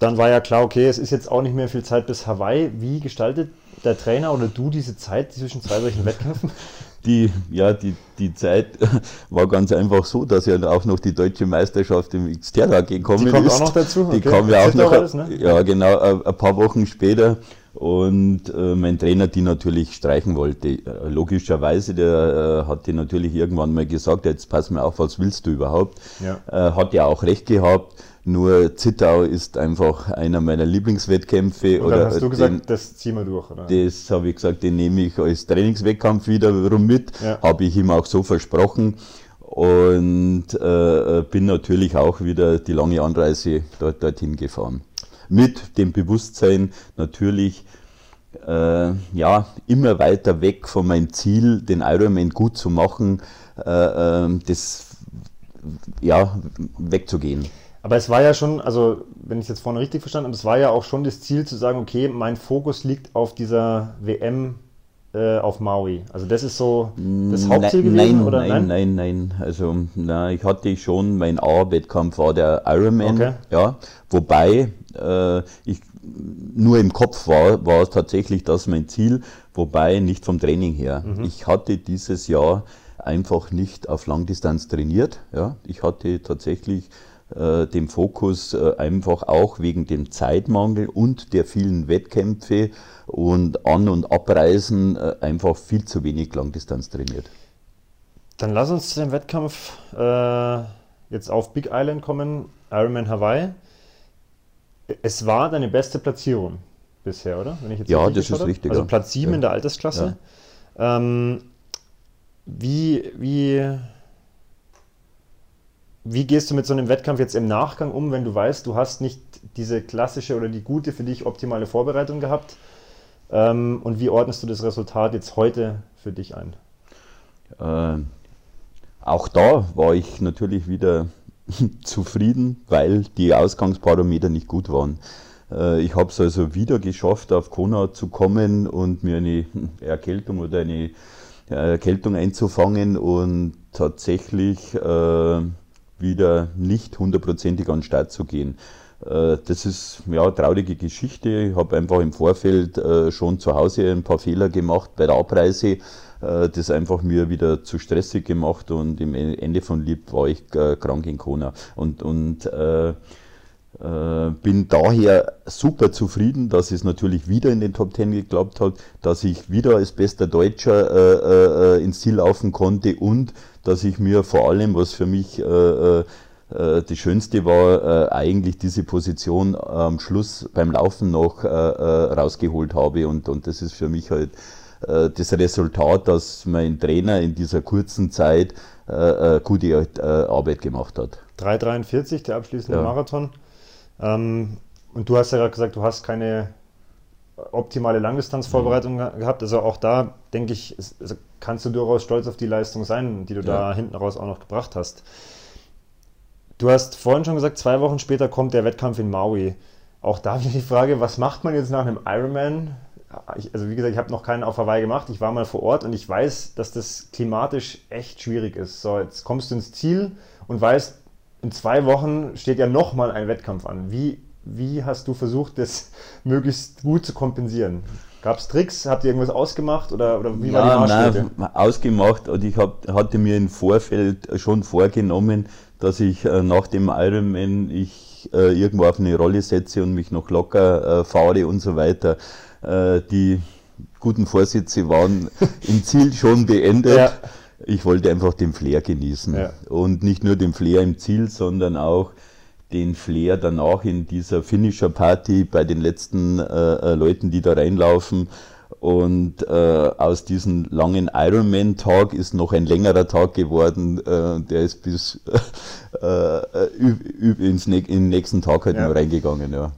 A: Dann war ja klar, okay, es ist jetzt auch nicht mehr viel Zeit bis Hawaii. Wie gestaltet der Trainer oder du diese Zeit zwischen zwei solchen Wettkämpfen?
B: Die, ja, die, die Zeit war ganz einfach so, dass ja auch noch die deutsche Meisterschaft im Xterra gekommen
A: Die kommt
B: ist.
A: auch noch dazu?
B: Die
A: Okay.
B: kam ja auch noch,
A: alles, ne?
B: ja genau, ein ein paar Wochen später. Und äh, mein Trainer die natürlich streichen wollte. Äh, Logischerweise, der äh, hat die natürlich irgendwann mal gesagt, jetzt pass mal auf, was willst du überhaupt?
A: Ja.
B: Äh, hat ja auch recht gehabt. Nur Zittau ist einfach einer meiner Lieblingswettkämpfe.
A: Und dann
B: oder
A: hast du
B: den-
A: gesagt, das ziehen wir durch, oder?
B: das habe ich gesagt, den nehme ich als Trainingswettkampf wiederum mit.
A: Ja.
B: Habe ich ihm auch so versprochen. Und äh, bin natürlich auch wieder die lange Anreise dort, dorthin gefahren. Mit dem Bewusstsein natürlich, äh, ja, immer weiter weg von meinem Ziel, den Ironman gut zu machen, äh, äh, das, ja, wegzugehen.
A: Aber es war ja schon, also wenn ich es jetzt vorne richtig verstanden habe, es war ja auch schon das Ziel zu sagen, okay, mein Fokus liegt auf dieser WM äh, auf Maui. Also das ist so das Hauptziel
B: nein,
A: gewesen,
B: nein,
A: oder
B: nein, nein, nein. Also na, ich hatte schon, mein A-Wettkampf war der Ironman,
A: Okay.
B: ja. Wobei äh, ich nur im Kopf war, war es tatsächlich das mein Ziel, wobei nicht vom Training her.
A: Mhm.
B: Ich hatte dieses Jahr einfach nicht auf Langdistanz trainiert. Ja. Ich hatte tatsächlich äh, den Fokus äh, einfach auch wegen dem Zeitmangel und der vielen Wettkämpfe und An- und Abreisen äh, einfach viel zu wenig Langdistanz trainiert.
A: Dann lass uns zu dem Wettkampf äh, jetzt auf Big Island kommen, Ironman Hawaii. Es war deine beste Platzierung bisher, oder?
B: Ja, das ist richtig,
A: Also
B: ja.
A: Platz 7
B: Ja.
A: in der Altersklasse. Ähm, wie, wie, wie gehst du mit so einem Wettkampf jetzt im Nachgang um, wenn du weißt, du hast nicht diese klassische oder die gute für dich optimale Vorbereitung gehabt? Ähm, und wie ordnest du das Resultat jetzt heute für dich ein?
B: Äh, auch da war ich natürlich wieder zufrieden, weil die Ausgangsparameter nicht gut waren. Äh, ich habe es also wieder geschafft, auf Kona zu kommen und mir eine Erkältung oder eine Erkältung einzufangen und tatsächlich äh, wieder nicht hundertprozentig an den Start zu gehen. Äh, Das ist ja eine traurige Geschichte. Ich habe einfach im Vorfeld äh, schon zu Hause ein paar Fehler gemacht bei der Abreise. Äh, Das einfach mir wieder zu stressig gemacht und im Ende von Lieb war ich krank in Kona. Und, und äh, äh, bin daher super zufrieden, dass es natürlich wieder in den Top Ten geklappt hat, dass ich wieder als bester Deutscher äh, äh, ins Ziel laufen konnte und dass ich mir vor allem, was für mich äh, äh, äh, das Schönste war, äh, eigentlich diese Position am Schluss beim Laufen noch rausgeholt habe und, und das ist für mich halt das Resultat, dass mein Trainer in dieser kurzen Zeit gute Arbeit gemacht hat.
A: 3,43, der abschließende
B: Ja.
A: Marathon. Ähm, und du hast ja gerade gesagt, du hast keine optimale Langdistanzvorbereitung ge- gehabt. Also auch da, denke ich, kannst du durchaus stolz auf die Leistung sein, die du da
B: Ja.
A: hinten raus auch noch gebracht hast. Du hast vorhin schon gesagt, zwei Wochen später kommt der Wettkampf in Maui. Auch da wieder die Frage, was macht man jetzt nach einem Ironman? Ich, also wie gesagt, ich habe noch keinen auf Hawaii gemacht. Ich war mal vor Ort und ich weiß, dass das klimatisch echt schwierig ist. So, jetzt kommst du ins Ziel und weißt, in zwei Wochen steht ja nochmal ein Wettkampf an. Wie, wie hast du versucht, das möglichst gut zu kompensieren? Gab es Tricks? Habt ihr irgendwas ausgemacht oder, oder wie war die Marschroute?
B: nein, ausgemacht und ich hab, hatte mir im Vorfeld schon vorgenommen, dass ich äh, nach dem Ironman ich äh, irgendwo auf eine Rolle setze und mich noch locker äh, fahre und so weiter. Äh, die guten Vorsätze waren im Ziel schon beendet.
A: Ja.
B: Ich wollte einfach den Flair genießen.
A: Ja.
B: Und nicht nur den Flair im Ziel, sondern auch den Flair danach in dieser Finisher-Party bei den letzten äh, äh, Leuten, die da reinlaufen. Und äh, aus diesem langen Ironman-Tag ist noch ein längerer Tag geworden. Äh, der ist bis äh, äh, üb, üb ins ne in den nächsten Tag halt
A: Ja.
B: noch reingegangen. Ja.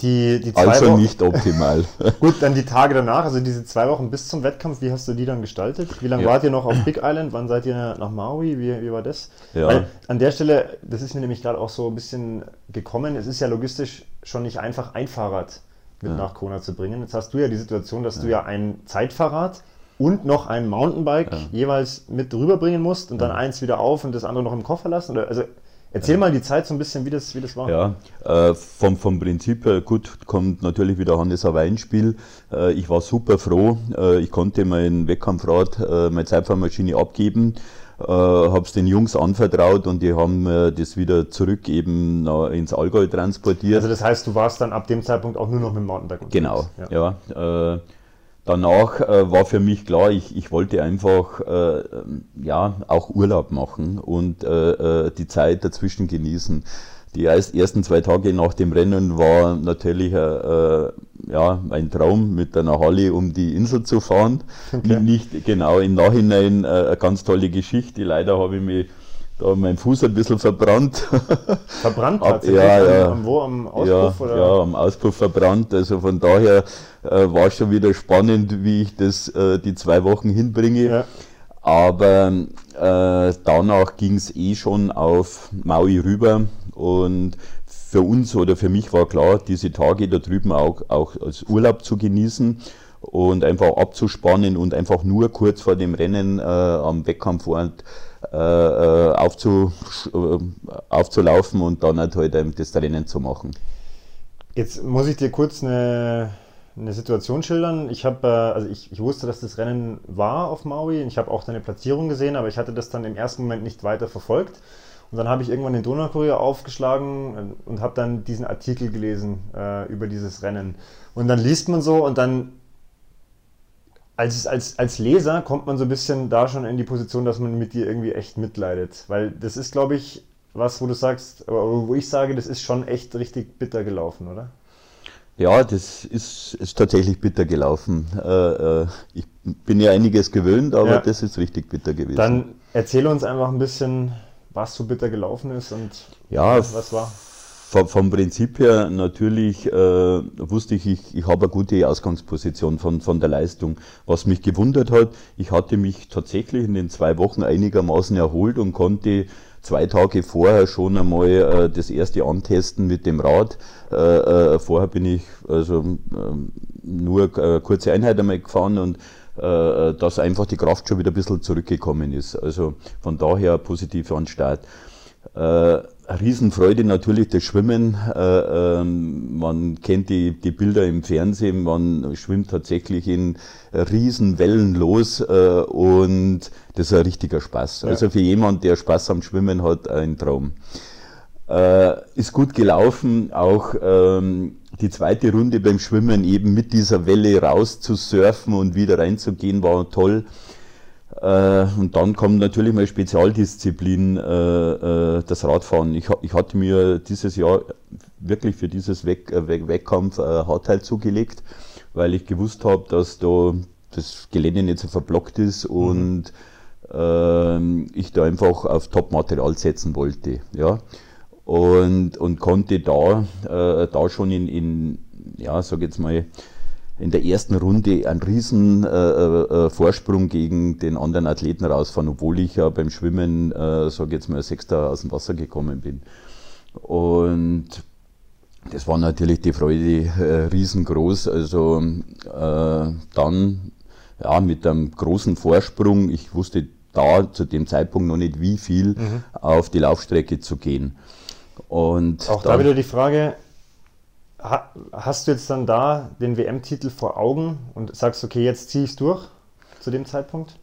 A: Die, die
B: also Wochen, nicht optimal.
A: Gut, dann die Tage danach, also diese zwei Wochen bis zum Wettkampf, wie hast du die dann gestaltet? Wie lange ja. wart ihr noch auf Big Island? Wann seid ihr nach Maui? Wie, wie war das? Ja. Weil an der Stelle, das ist mir nämlich gerade auch so ein bisschen gekommen, es ist ja logistisch schon nicht einfach, ein Fahrrad mit ja. nach Kona zu bringen. Jetzt hast du ja die Situation, dass du ja ein Zeitfahrrad und noch ein Mountainbike jeweils mit rüberbringen musst und dann eins wieder auf und das andere noch im Koffer lassen. Oder, also Erzähl mal die Zeit so ein bisschen, wie das, wie das war.
B: Ja, äh, vom, vom Prinzip her, gut, kommt natürlich wieder Hannes Auer ins Spiel. Äh, ich war super froh. Äh, ich konnte mein Wettkampfrad, äh, meine Zeitfahrmaschine abgeben. Äh, habe es den Jungs anvertraut und die haben äh, das wieder zurück eben ins Allgäu transportiert.
A: Also das heißt, du warst dann ab dem Zeitpunkt auch nur noch mit dem Mountainbike
B: unterwegs? Genau, ja. ja äh, danach äh, war für mich klar, ich, ich wollte einfach äh, ja, auch Urlaub machen und äh, äh die Zeit dazwischen genießen. Die ersten zwei Tage nach dem Rennen war natürlich äh, ja, ein Traum mit einer Halle um die Insel zu fahren. Okay. Nicht genau im Nachhinein äh, eine ganz tolle Geschichte. Leider habe ich mich da mein Fuß ein bisschen verbrannt.
A: Verbrannt
B: tatsächlich? Ja, ja. Am, wo, am Auspuff? Ja, oder? ja, am Auspuff verbrannt. Also von daher äh, war schon wieder spannend, wie ich das äh, die zwei Wochen hinbringe. Ja. Aber äh, danach ging es eh schon auf Maui rüber und für uns oder für mich war klar, diese Tage da drüben auch, auch als Urlaub zu genießen und einfach abzuspannen und einfach nur kurz vor dem Rennen äh, am Wettkampfort aufzu, äh, aufzulaufen und dann halt, halt das Rennen zu machen.
A: Jetzt muss ich dir kurz eine, eine Situation schildern. Ich habe, also ich, ich, wusste, dass das Rennen war auf Maui. Ich habe auch deine Platzierung gesehen, aber ich hatte das dann im ersten Moment nicht weiter verfolgt. Und dann habe ich irgendwann den Donaukurier aufgeschlagen und habe dann diesen Artikel gelesen äh, über dieses Rennen. Und dann liest man so und dann als, als, als Leser kommt man so ein bisschen da schon in die Position, dass man mit dir irgendwie echt mitleidet. Weil das ist, glaube ich, was, wo du sagst, wo ich sage, das ist schon echt richtig bitter gelaufen, oder?
B: Ja, das ist, ist tatsächlich bitter gelaufen. Äh, äh, ich bin ja einiges gewöhnt, aber ja. das ist richtig bitter gewesen.
A: Dann erzähle uns einfach ein bisschen, was so bitter gelaufen ist und
B: ja, was war vom, vom Prinzip her natürlich äh, wusste ich, ich, ich habe eine gute Ausgangsposition von, von der Leistung. Was mich gewundert hat, ich hatte mich tatsächlich in den zwei Wochen einigermaßen erholt und konnte zwei Tage vorher schon einmal äh, das erste antesten mit dem Rad. Äh, äh, vorher bin ich also ähm, nur äh, kurze Einheit einmal gefahren und äh, dass einfach die Kraft schon wieder ein bisschen zurückgekommen ist. Also von daher positiv an Start. Riesenfreude natürlich das Schwimmen. Äh, ähm, man kennt die, die Bilder im Fernsehen, man schwimmt tatsächlich in Riesenwellen los äh, und das ist ein richtiger Spaß. Ja. Also für jemand, der Spaß am Schwimmen hat, ein Traum. Äh, ist gut gelaufen, auch ähm, die zweite Runde beim Schwimmen eben mit dieser Welle raus zu surfen und wieder reinzugehen, war toll. Äh, und dann kommt natürlich meine Spezialdisziplin, äh, äh, das Radfahren. Ich, ich, hatte mir dieses Jahr wirklich für dieses Weck, Wettkampf Hardteil zugelegt, weil ich gewusst habe, dass da das Gelände nicht so verblockt ist mhm. und mhm. ich da einfach auf Top-Material setzen wollte. Ja. Und, und konnte da, da schon in, in ja, sag jetzt mal, in der ersten Runde einen riesen äh, äh, Vorsprung gegen den anderen Athleten rausfahren, obwohl ich ja beim Schwimmen, äh, sage jetzt mal, Sechster aus dem Wasser gekommen bin. Und das war natürlich die Freude äh, riesengroß. Also äh, dann ja, mit einem großen Vorsprung, ich wusste da zu dem Zeitpunkt noch nicht, wie viel mhm. auf die Laufstrecke zu gehen.
A: Und auch da wieder die Frage, Hast du jetzt dann da den WM-Titel vor Augen und sagst, okay, jetzt ziehe ich es durch zu dem Zeitpunkt?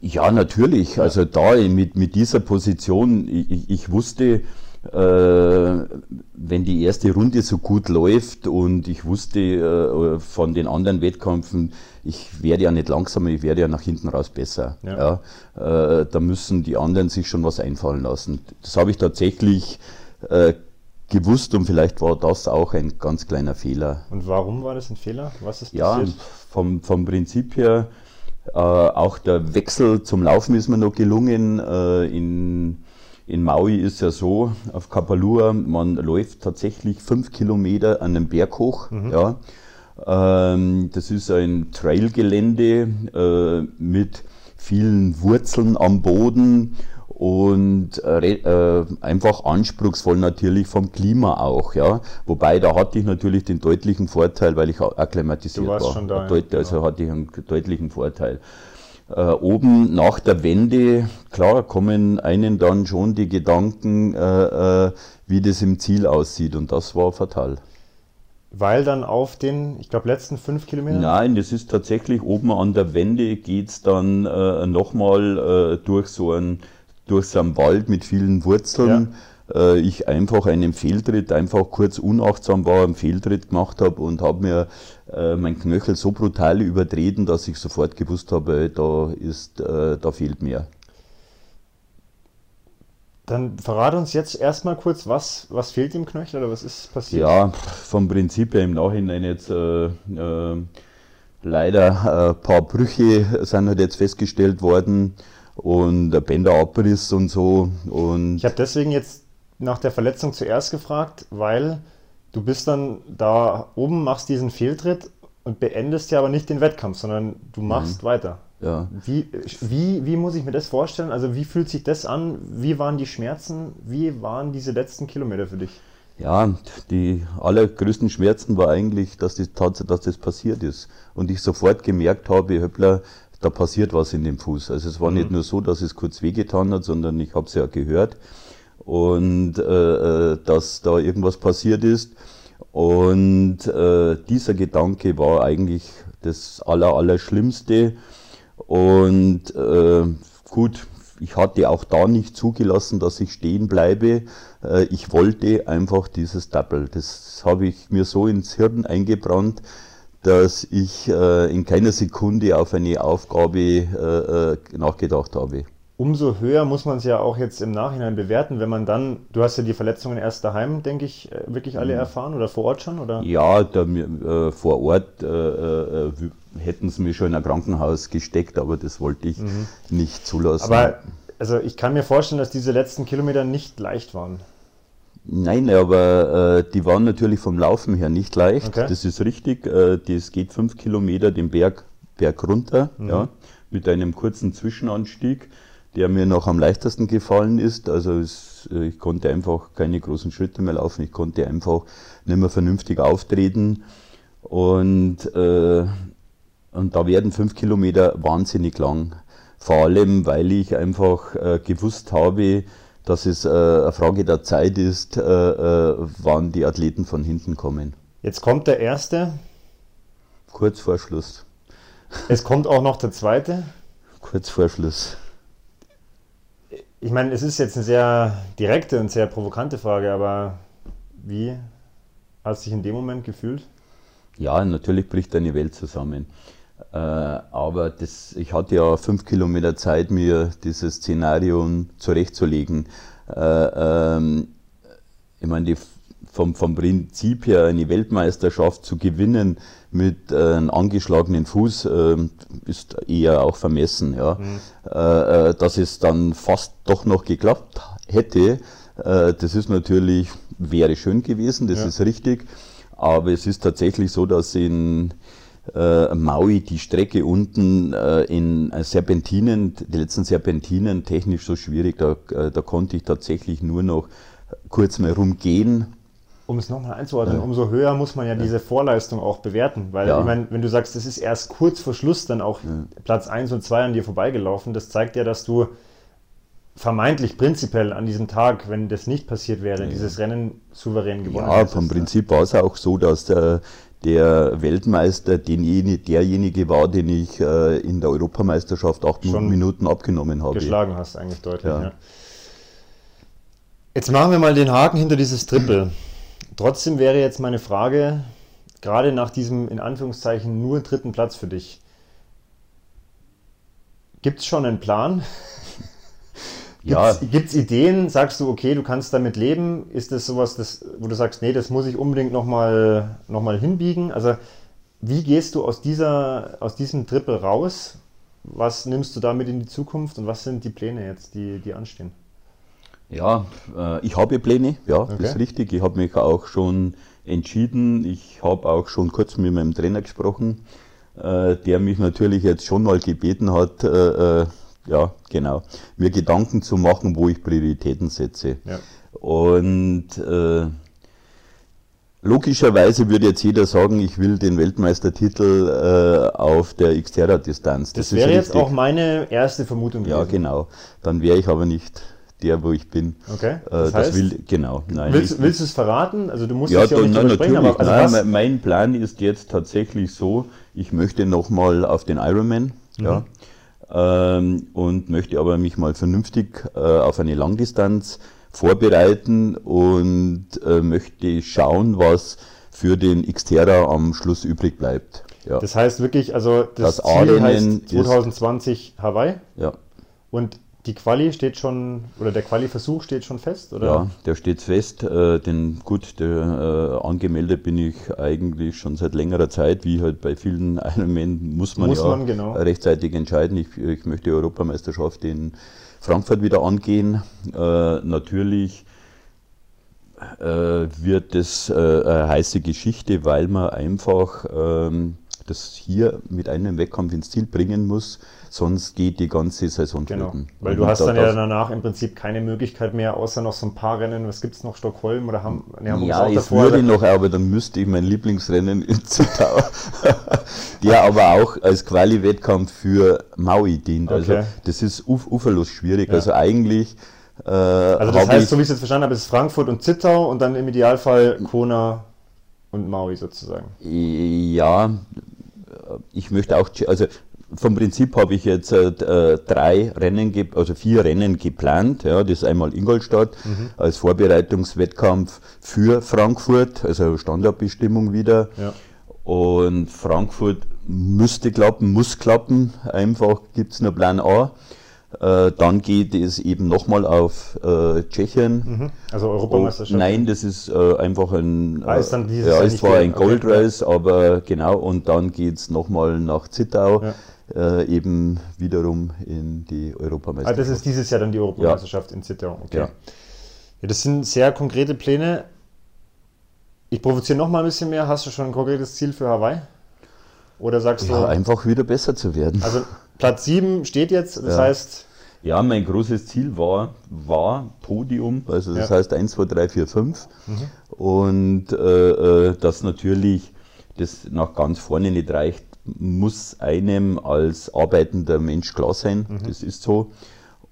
B: Ja, natürlich. Also da mit, mit dieser Position, ich, ich wusste, äh, wenn die erste Runde so gut läuft und ich wusste äh, von den anderen Wettkämpfen, ich werde ja nicht langsamer, ich werde ja nach hinten raus besser. Ja. ja äh, da müssen die anderen sich schon was einfallen lassen. Das habe ich tatsächlich äh, gewusst und vielleicht war das auch ein ganz kleiner Fehler.
A: Und warum war das ein Fehler?
B: Was ist passiert? Ja, vom, vom Prinzip her, äh, auch der Wechsel zum Laufen ist mir noch gelungen. Äh, in, in Maui ist ja so, auf Kapalua, man läuft tatsächlich fünf Kilometer an einem Berg hoch. Mhm. Ja. Ähm, das ist ein Trailgelände äh, mit vielen Wurzeln am Boden und äh, äh, einfach anspruchsvoll natürlich vom Klima auch, ja. Wobei da hatte ich natürlich den deutlichen Vorteil, weil ich akklimatisiert war.
A: Schon da,
B: Deut ja. Also hatte ich einen deutlichen Vorteil. Äh, oben nach der Wende, klar, kommen einen dann schon die Gedanken, äh, äh, wie das im Ziel aussieht und das war fatal.
A: Weil dann auf den, ich glaube, letzten fünf Kilometern?
B: Nein, das ist tatsächlich oben an der Wende geht es dann äh, nochmal äh, durch so ein durch so einen Wald mit vielen Wurzeln. Ja. Äh, ich einfach einen Fehltritt, einfach kurz unachtsam war, einen Fehltritt gemacht habe und habe mir äh, mein Knöchel so brutal übertreten, dass ich sofort gewusst habe, da ist, äh, da fehlt mehr.
A: Dann verrate uns jetzt erstmal kurz, was, was fehlt im Knöchel oder was ist passiert?
B: Ja, vom Prinzip her im Nachhinein jetzt äh, äh, leider ein paar Brüche sind halt jetzt festgestellt worden und der Bänderabriss und so. Und
A: ich habe deswegen jetzt nach der Verletzung zuerst gefragt, weil du bist dann da oben, machst diesen Fehltritt und beendest ja aber nicht den Wettkampf, sondern du mhm. machst mhm. weiter.
B: Ja.
A: Wie, wie, wie muss ich mir das vorstellen? Also wie fühlt sich das an? Wie waren die Schmerzen? Wie waren diese letzten Kilometer für dich?
B: Ja, die allergrößten Schmerzen war eigentlich, dass das, dass das passiert ist. Und ich sofort gemerkt habe, Höppler, da passiert was in dem Fuß. Also es war mhm. nicht nur so, dass es kurz wehgetan hat, sondern ich habe es ja gehört und äh, äh, dass da irgendwas passiert ist. Und äh, dieser Gedanke war eigentlich das Aller, Allerschlimmste. Und äh, gut, ich hatte auch da nicht zugelassen, dass ich stehen bleibe. Äh, ich wollte einfach dieses Double. Das habe ich mir so ins Hirn eingebrannt dass ich äh, in keiner Sekunde auf eine Aufgabe äh, äh, nachgedacht habe.
A: Umso höher muss man es ja auch jetzt im Nachhinein bewerten, wenn man dann, du hast ja die Verletzungen erst daheim, denke ich, äh, wirklich alle mhm. erfahren oder vor Ort schon? Oder?
B: Ja, da, äh, vor Ort äh, hätten sie mir schon in ein Krankenhaus gesteckt, aber das wollte ich mhm. nicht zulassen.
A: Aber also ich kann mir vorstellen, dass diese letzten Kilometer nicht leicht waren.
B: Nein, aber äh, die waren natürlich vom Laufen her nicht leicht. Okay. Das ist richtig. Äh, das geht fünf Kilometer den Berg, Berg runter, mhm. ja, mit einem kurzen Zwischenanstieg, der mir noch am leichtesten gefallen ist. Also es, äh, ich konnte einfach keine großen Schritte mehr laufen. Ich konnte einfach nicht mehr vernünftig auftreten. Und, äh, und da werden fünf Kilometer wahnsinnig lang. Vor allem, weil ich einfach äh, gewusst habe, dass es äh, eine Frage der Zeit ist, äh, äh, wann die Athleten von hinten kommen.
A: Jetzt kommt der erste.
B: Kurz vor Schluss.
A: Es kommt auch noch der zweite.
B: Kurz vor Schluss.
A: Ich meine, es ist jetzt eine sehr direkte und sehr provokante Frage, aber wie hast du dich in dem Moment gefühlt?
B: Ja, natürlich bricht deine Welt zusammen. Äh, aber das, ich hatte ja fünf Kilometer Zeit, mir dieses Szenario zurechtzulegen. Äh, ähm, ich meine, die, vom, vom Prinzip her eine Weltmeisterschaft zu gewinnen mit äh, einem angeschlagenen Fuß äh, ist eher auch vermessen. Ja. Mhm. Äh, äh, dass es dann fast doch noch geklappt hätte, das ist natürlich, wäre schön gewesen, das ja. ist richtig. Aber es ist tatsächlich so, dass in äh, Maui die Strecke unten äh, in Serpentinen, die letzten Serpentinen technisch so schwierig, da, äh, da konnte ich tatsächlich nur noch kurz mal rumgehen.
A: Um es nochmal einzuordnen, ja. umso höher muss man ja, ja, diese Vorleistung auch bewerten. Weil ja. ich meine, wenn du sagst, das ist erst kurz vor Schluss dann auch Platz 1 und 2 an dir vorbeigelaufen, das zeigt ja, dass du vermeintlich prinzipiell an diesem Tag, wenn das nicht passiert wäre, dieses Rennen souverän gewonnen
B: Ja, vom Prinzip war es auch so, dass der, der Weltmeister denjenige, derjenige war, den ich äh, in der Europameisterschaft acht Schon Minuten abgenommen habe.
A: Geschlagen hast eigentlich deutlich. Ja. Ja. Jetzt machen wir mal den Haken hinter dieses Triple. Trotzdem wäre jetzt meine Frage, gerade nach diesem in Anführungszeichen nur dritten Platz für dich, gibt es schon einen Plan? Ja. Gibt es Ideen? Sagst du, okay, du kannst damit leben? Ist das sowas, das, wo du sagst, nee, das muss ich unbedingt nochmal noch mal hinbiegen? Also, wie gehst du aus, dieser, aus diesem Triple raus? Was nimmst du damit in die Zukunft und was sind die Pläne jetzt, die, die anstehen?
B: Ja, äh, ich habe Pläne, ja, okay. das ist richtig. Ich habe mich auch schon entschieden. Ich habe auch schon kurz mit meinem Trainer gesprochen, äh, der mich natürlich jetzt schon mal gebeten hat, äh, ja, genau, mir Gedanken zu machen, wo ich Prioritäten setze. Ja. Und äh, Logischerweise würde jetzt jeder sagen, ich will den Weltmeistertitel äh, auf der Xterra-Distanz.
A: Das, das wäre jetzt auch meine erste Vermutung
B: gewesen. Ja, genau. Dann wäre ich aber nicht der, wo ich bin.
A: Okay.
B: Äh, das, heißt, will, genau.
A: Nein, willst, willst du es verraten? Also du musst
B: ja, es ja auch nicht nein, natürlich. Aber, also nein, mein Plan ist jetzt tatsächlich so, ich möchte nochmal auf den Ironman. Mhm. Ja, ähm, und möchte aber mich mal vernünftig äh, auf eine Langdistanz vorbereiten und äh, möchte schauen, was für den Xterra am Schluss übrig bleibt.
A: Ja. Das heißt wirklich, also
B: das, das Ziel heißt
A: 2020 Hawaii.
B: Ja.
A: Und die Quali steht schon, oder der Quali-Versuch steht schon fest, oder?
B: Ja, der steht fest. Äh, denn gut, der, äh, angemeldet bin ich eigentlich schon seit längerer Zeit, wie halt bei vielen Ironman muss man muss ja man, genau. rechtzeitig entscheiden. Ich, ich möchte die Europameisterschaft in Frankfurt wieder angehen. Äh, natürlich äh, wird das äh, eine heiße Geschichte, weil man einfach ähm, das hier mit einem Wettkampf ins Ziel bringen muss, sonst geht die ganze Saison
A: genau. flöten. Weil du hast dann ja danach im Prinzip keine Möglichkeit mehr, außer noch so ein paar Rennen, was gibt es noch, Stockholm oder haben,
B: nee, haben Ja, ich davor, würde noch, aber dann müsste ich mein Lieblingsrennen in Zittau, der aber auch als Quali-Wettkampf für Maui dient. Also okay. Also das ist uf uferlos schwierig. Ja. Also eigentlich
A: äh, also das heißt, so wie ich es jetzt verstanden habe, ist Frankfurt und Zittau und dann im Idealfall Kona und Maui sozusagen.
B: Ja, ich möchte auch, also vom Prinzip habe ich jetzt äh, drei Rennen, also vier Rennen geplant. Ja, das ist einmal Ingolstadt mhm. als Vorbereitungswettkampf für Frankfurt, also Standardbestimmung wieder. Ja. Und Frankfurt müsste klappen, muss klappen. Einfach gibt es nur Plan A. Äh, dann geht es eben nochmal auf äh, Tschechien. Mhm.
A: Also Europameisterschaft?
B: Oh, nein, das ist äh, einfach ein. Ah, ist dann dieses ja, es war ein Gold Race, okay. aber genau. Und dann geht es nochmal nach Zittau. Ja. Äh, eben wiederum in die Europameisterschaft.
A: Ah, das ist dieses Jahr dann die Europameisterschaft ja. in Zittau. Okay. Ja. ja. das sind sehr konkrete Pläne. Ich provoziere noch mal ein bisschen mehr. Hast du schon ein konkretes Ziel für Hawaii? Oder sagst ja, du.
B: einfach wieder besser zu werden.
A: Also Platz 7 steht jetzt, das ja. heißt.
B: Ja, mein großes Ziel war, war Podium, also das ja. heißt 1, 2, 3, 4, 5. Mhm. Und äh, äh, das natürlich das nach ganz vorne nicht reicht, muss einem als arbeitender Mensch klar sein. Mhm. Das ist so.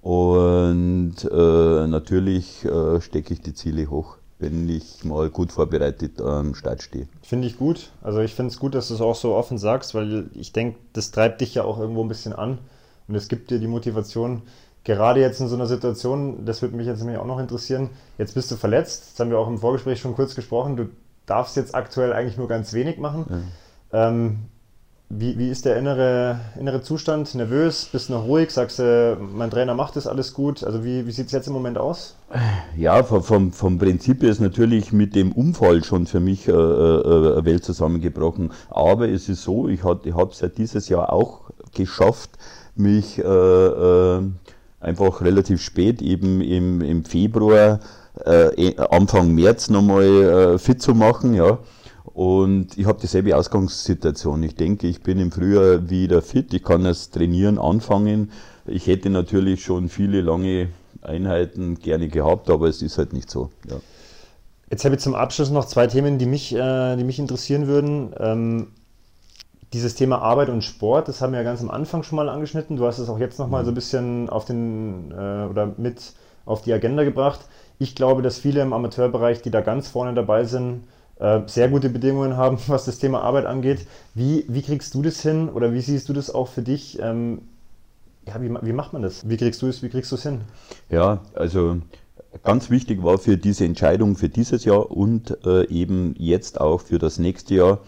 B: Und äh, natürlich äh, stecke ich die Ziele hoch wenn ich mal gut vorbereitet am Start stehe.
A: Finde ich gut. Also ich finde es gut, dass du es auch so offen sagst, weil ich denke, das treibt dich ja auch irgendwo ein bisschen an und es gibt dir die Motivation, gerade jetzt in so einer Situation, das würde mich jetzt nämlich auch noch interessieren, jetzt bist du verletzt, das haben wir auch im Vorgespräch schon kurz gesprochen, du darfst jetzt aktuell eigentlich nur ganz wenig machen. Ja. Ähm, wie, wie ist der innere, innere Zustand? Nervös? Bist noch ruhig? Sagst du, mein Trainer macht das alles gut? Also wie, wie sieht es jetzt im Moment aus?
B: Ja, vom, vom Prinzip ist natürlich mit dem Unfall schon für mich äh, äh, eine Welt zusammengebrochen. Aber es ist so, ich, ich habe es ja dieses Jahr auch geschafft, mich äh, äh, einfach relativ spät, eben im, im Februar, äh, Anfang März nochmal äh, fit zu machen. Ja. Und ich habe dieselbe Ausgangssituation. Ich denke, ich bin im Frühjahr wieder fit. Ich kann das Trainieren anfangen. Ich hätte natürlich schon viele lange Einheiten gerne gehabt, aber es ist halt nicht so. Ja.
A: Jetzt habe ich zum Abschluss noch zwei Themen, die mich, äh, die mich interessieren würden. Ähm, dieses Thema Arbeit und Sport, das haben wir ja ganz am Anfang schon mal angeschnitten. Du hast es auch jetzt noch mal mhm. so ein bisschen auf den äh, oder mit auf die Agenda gebracht. Ich glaube, dass viele im Amateurbereich, die da ganz vorne dabei sind, äh, sehr gute Bedingungen haben, was das Thema Arbeit angeht. Wie, wie kriegst du das hin oder wie siehst du das auch für dich? Ähm, ja, wie, wie macht man das? Wie kriegst du es, wie kriegst du es hin?
B: Ja, also ganz wichtig war für diese Entscheidung für dieses Jahr und äh, eben jetzt auch für das nächste Jahr,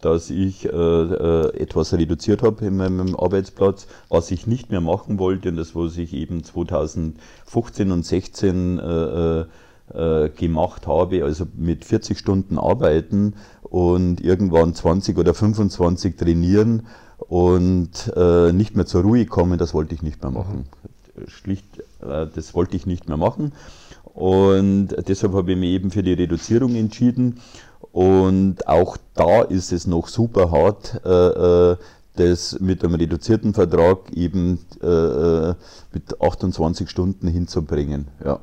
B: dass ich äh, äh, etwas reduziert habe in meinem Arbeitsplatz, was ich nicht mehr machen wollte und das, was ich eben 2015 und 16 äh, äh äh, gemacht habe, also mit 40 Stunden arbeiten und irgendwann 20 oder 25 trainieren und äh, nicht mehr zur Ruhe kommen, das wollte ich nicht mehr machen. schlicht, äh, das wollte ich nicht mehr machen. Und deshalb habe ich mich eben für die Reduzierung entschieden. Und auch da ist es noch super hart, äh, äh das mit einem reduzierten Vertrag eben äh, mit 28 Stunden hinzubringen. Ja.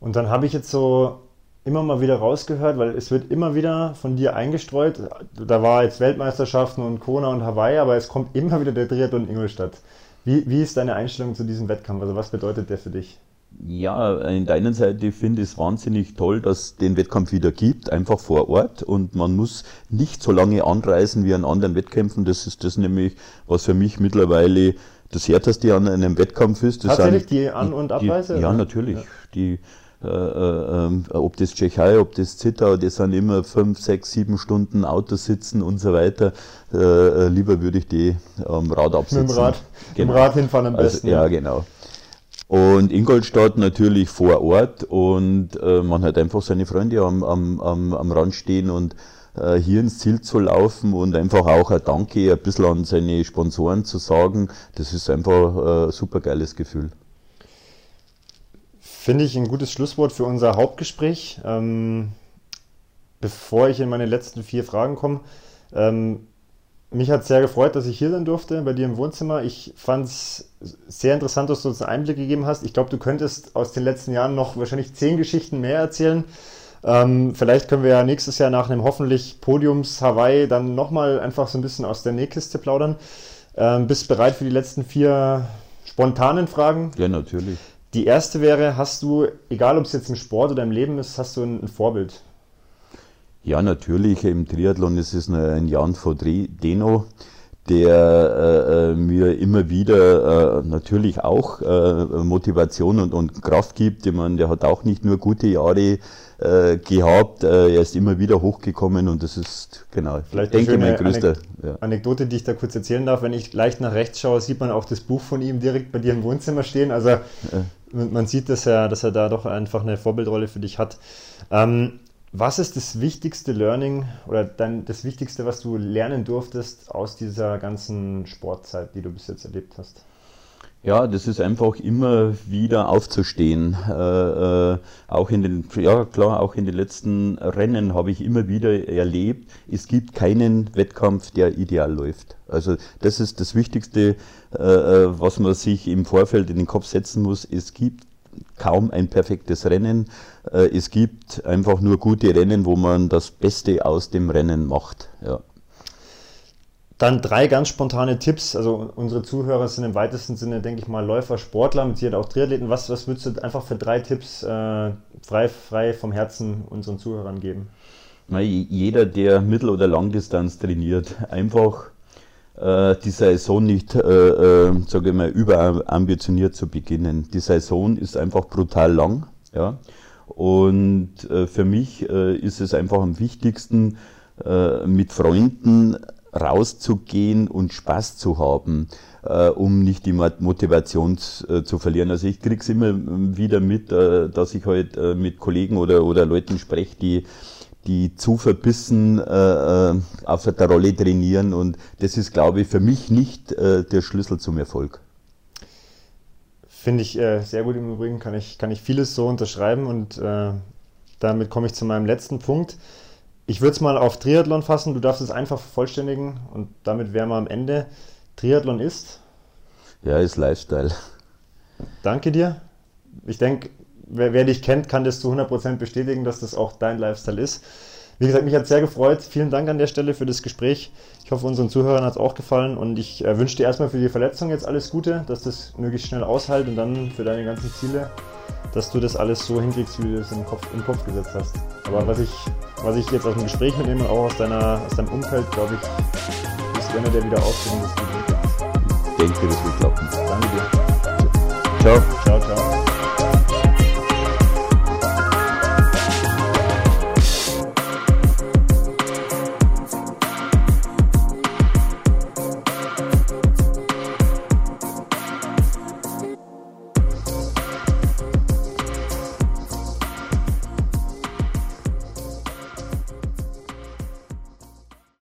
A: Und dann habe ich jetzt so immer mal wieder rausgehört, weil es wird immer wieder von dir eingestreut. Da war jetzt Weltmeisterschaften und Kona und Hawaii, aber es kommt immer wieder der Triathlon in Ingolstadt. Wie, wie ist deine Einstellung zu diesem Wettkampf? Also was bedeutet der für dich?
B: Ja, in deiner Seite finde ich es wahnsinnig toll, dass es den Wettkampf wieder gibt, einfach vor Ort und man muss nicht so lange anreisen wie an anderen Wettkämpfen. Das ist das nämlich, was für mich mittlerweile das härteste an einem Wettkampf ist.
A: Das Tatsächlich sind, die An- und Abreise?
B: Die, ja, natürlich. Ja. Die äh, äh, ähm, ob das Tschechei, ob das Zittau, das sind immer fünf, sechs, sieben Stunden Autos sitzen und so weiter. Äh, äh, lieber würde ich die am Rad absitzen.
A: Mit dem Rad, genau. Rad hinfahren am
B: also, besten. Also, ja, genau. Und Ingolstadt natürlich vor Ort und äh, man hat einfach seine Freunde am, am, am, am Rand stehen und äh, hier ins Ziel zu laufen und einfach auch ein Danke ein bisschen an seine Sponsoren zu sagen, das ist einfach ein super geiles Gefühl.
A: Finde ich ein gutes Schlusswort für unser Hauptgespräch. Ähm, bevor ich in meine letzten vier Fragen komme, ähm, mich hat sehr gefreut, dass ich hier sein durfte bei dir im Wohnzimmer. Ich fand es sehr interessant, dass du uns einen Einblick gegeben hast. Ich glaube, du könntest aus den letzten Jahren noch wahrscheinlich zehn Geschichten mehr erzählen. Ähm, vielleicht können wir ja nächstes Jahr nach einem hoffentlich Podiums Hawaii dann nochmal einfach so ein bisschen aus der Nähkiste plaudern. Ähm, bist bereit für die letzten vier spontanen Fragen?
B: Ja, natürlich.
A: Die erste wäre, hast du, egal ob es jetzt im Sport oder im Leben ist, hast du ein, ein Vorbild?
B: Ja, natürlich. Im Triathlon ist es ein Jan Deno, der äh, äh, mir immer wieder äh, natürlich auch äh, Motivation und, und Kraft gibt. Ich meine, der hat auch nicht nur gute Jahre äh, gehabt. Äh, er ist immer wieder hochgekommen und das ist, genau,
A: Vielleicht denke ich, mein größter. Anek ja. Anekdote, die ich da kurz erzählen darf. Wenn ich leicht nach rechts schaue, sieht man auch das Buch von ihm direkt bei dir im Wohnzimmer stehen. Also man sieht, dass er, dass er da doch einfach eine Vorbildrolle für dich hat. Ähm, was ist das wichtigste Learning oder dann das Wichtigste, was du lernen durftest aus dieser ganzen Sportzeit, die du bis jetzt erlebt hast?
B: Ja, das ist einfach immer wieder aufzustehen. Äh, äh, auch in den, ja klar, auch in den letzten Rennen habe ich immer wieder erlebt, es gibt keinen Wettkampf, der ideal läuft. Also das ist das Wichtigste, äh, äh was man sich im Vorfeld in den Kopf setzen muss. Es gibt kaum ein perfektes Rennen. Äh, es gibt einfach nur gute Rennen, wo man das Beste aus dem Rennen macht. Ja.
A: Dann drei ganz spontane Tipps. Also unsere Zuhörer sind im weitesten Sinne, denke ich mal, Läufer, Sportler, mit Sicherheit auch Triathleten. Was, was würdest du einfach für drei Tipps äh, frei, frei vom Herzen unseren Zuhörern geben?
B: Na, jeder, der Mittel- oder Langdistanz trainiert, einfach äh, die Saison nicht, äh, äh, sage ich mal, überambitioniert zu beginnen. Die Saison ist einfach brutal lang. Ja? Und äh, für mich äh, ist es einfach am wichtigsten, äh, mit Freunden rauszugehen und Spaß zu haben, äh, um nicht die Motivation äh, zu verlieren. Also ich kriege es immer wieder mit, äh, dass ich halt äh, mit Kollegen oder, oder Leuten spreche, die die zu verbissen äh, äh, auf der Rolle trainieren und das ist, glaube ich, für mich nicht der Schlüssel zum Erfolg.
A: Finde ich sehr gut im Übrigen, kann ich, kann ich vieles so unterschreiben und damit komme ich zu meinem letzten Punkt. Ich würde es mal auf Triathlon fassen. Du darfst es einfach vervollständigen und damit wären wir am Ende. Triathlon ist?
B: Ja, ist Lifestyle.
A: Danke dir. Ich denke, wer, wer, dich kennt, kann das zu 100% bestätigen, dass das auch dein Lifestyle ist. Wie gesagt, mich hat sehr gefreut. Vielen Dank an der Stelle für das Gespräch. Ich hoffe, unseren Zuhörern hat es auch gefallen und ich äh, wünsche dir erstmal für die Verletzung jetzt alles Gute, dass das möglichst schnell aushält und dann für deine ganzen Ziele dass du das alles so hinkriegst, wie du es im Kopf, im Kopf gesetzt hast. Aber was ich, was ich jetzt aus dem Gespräch mitnehme und auch aus, deiner, aus deinem Umfeld, glaube ich, bist du einer, der wieder dass du
B: Ich denke, das wird klappen.
A: Danke dir. Ciao. Ciao, ciao.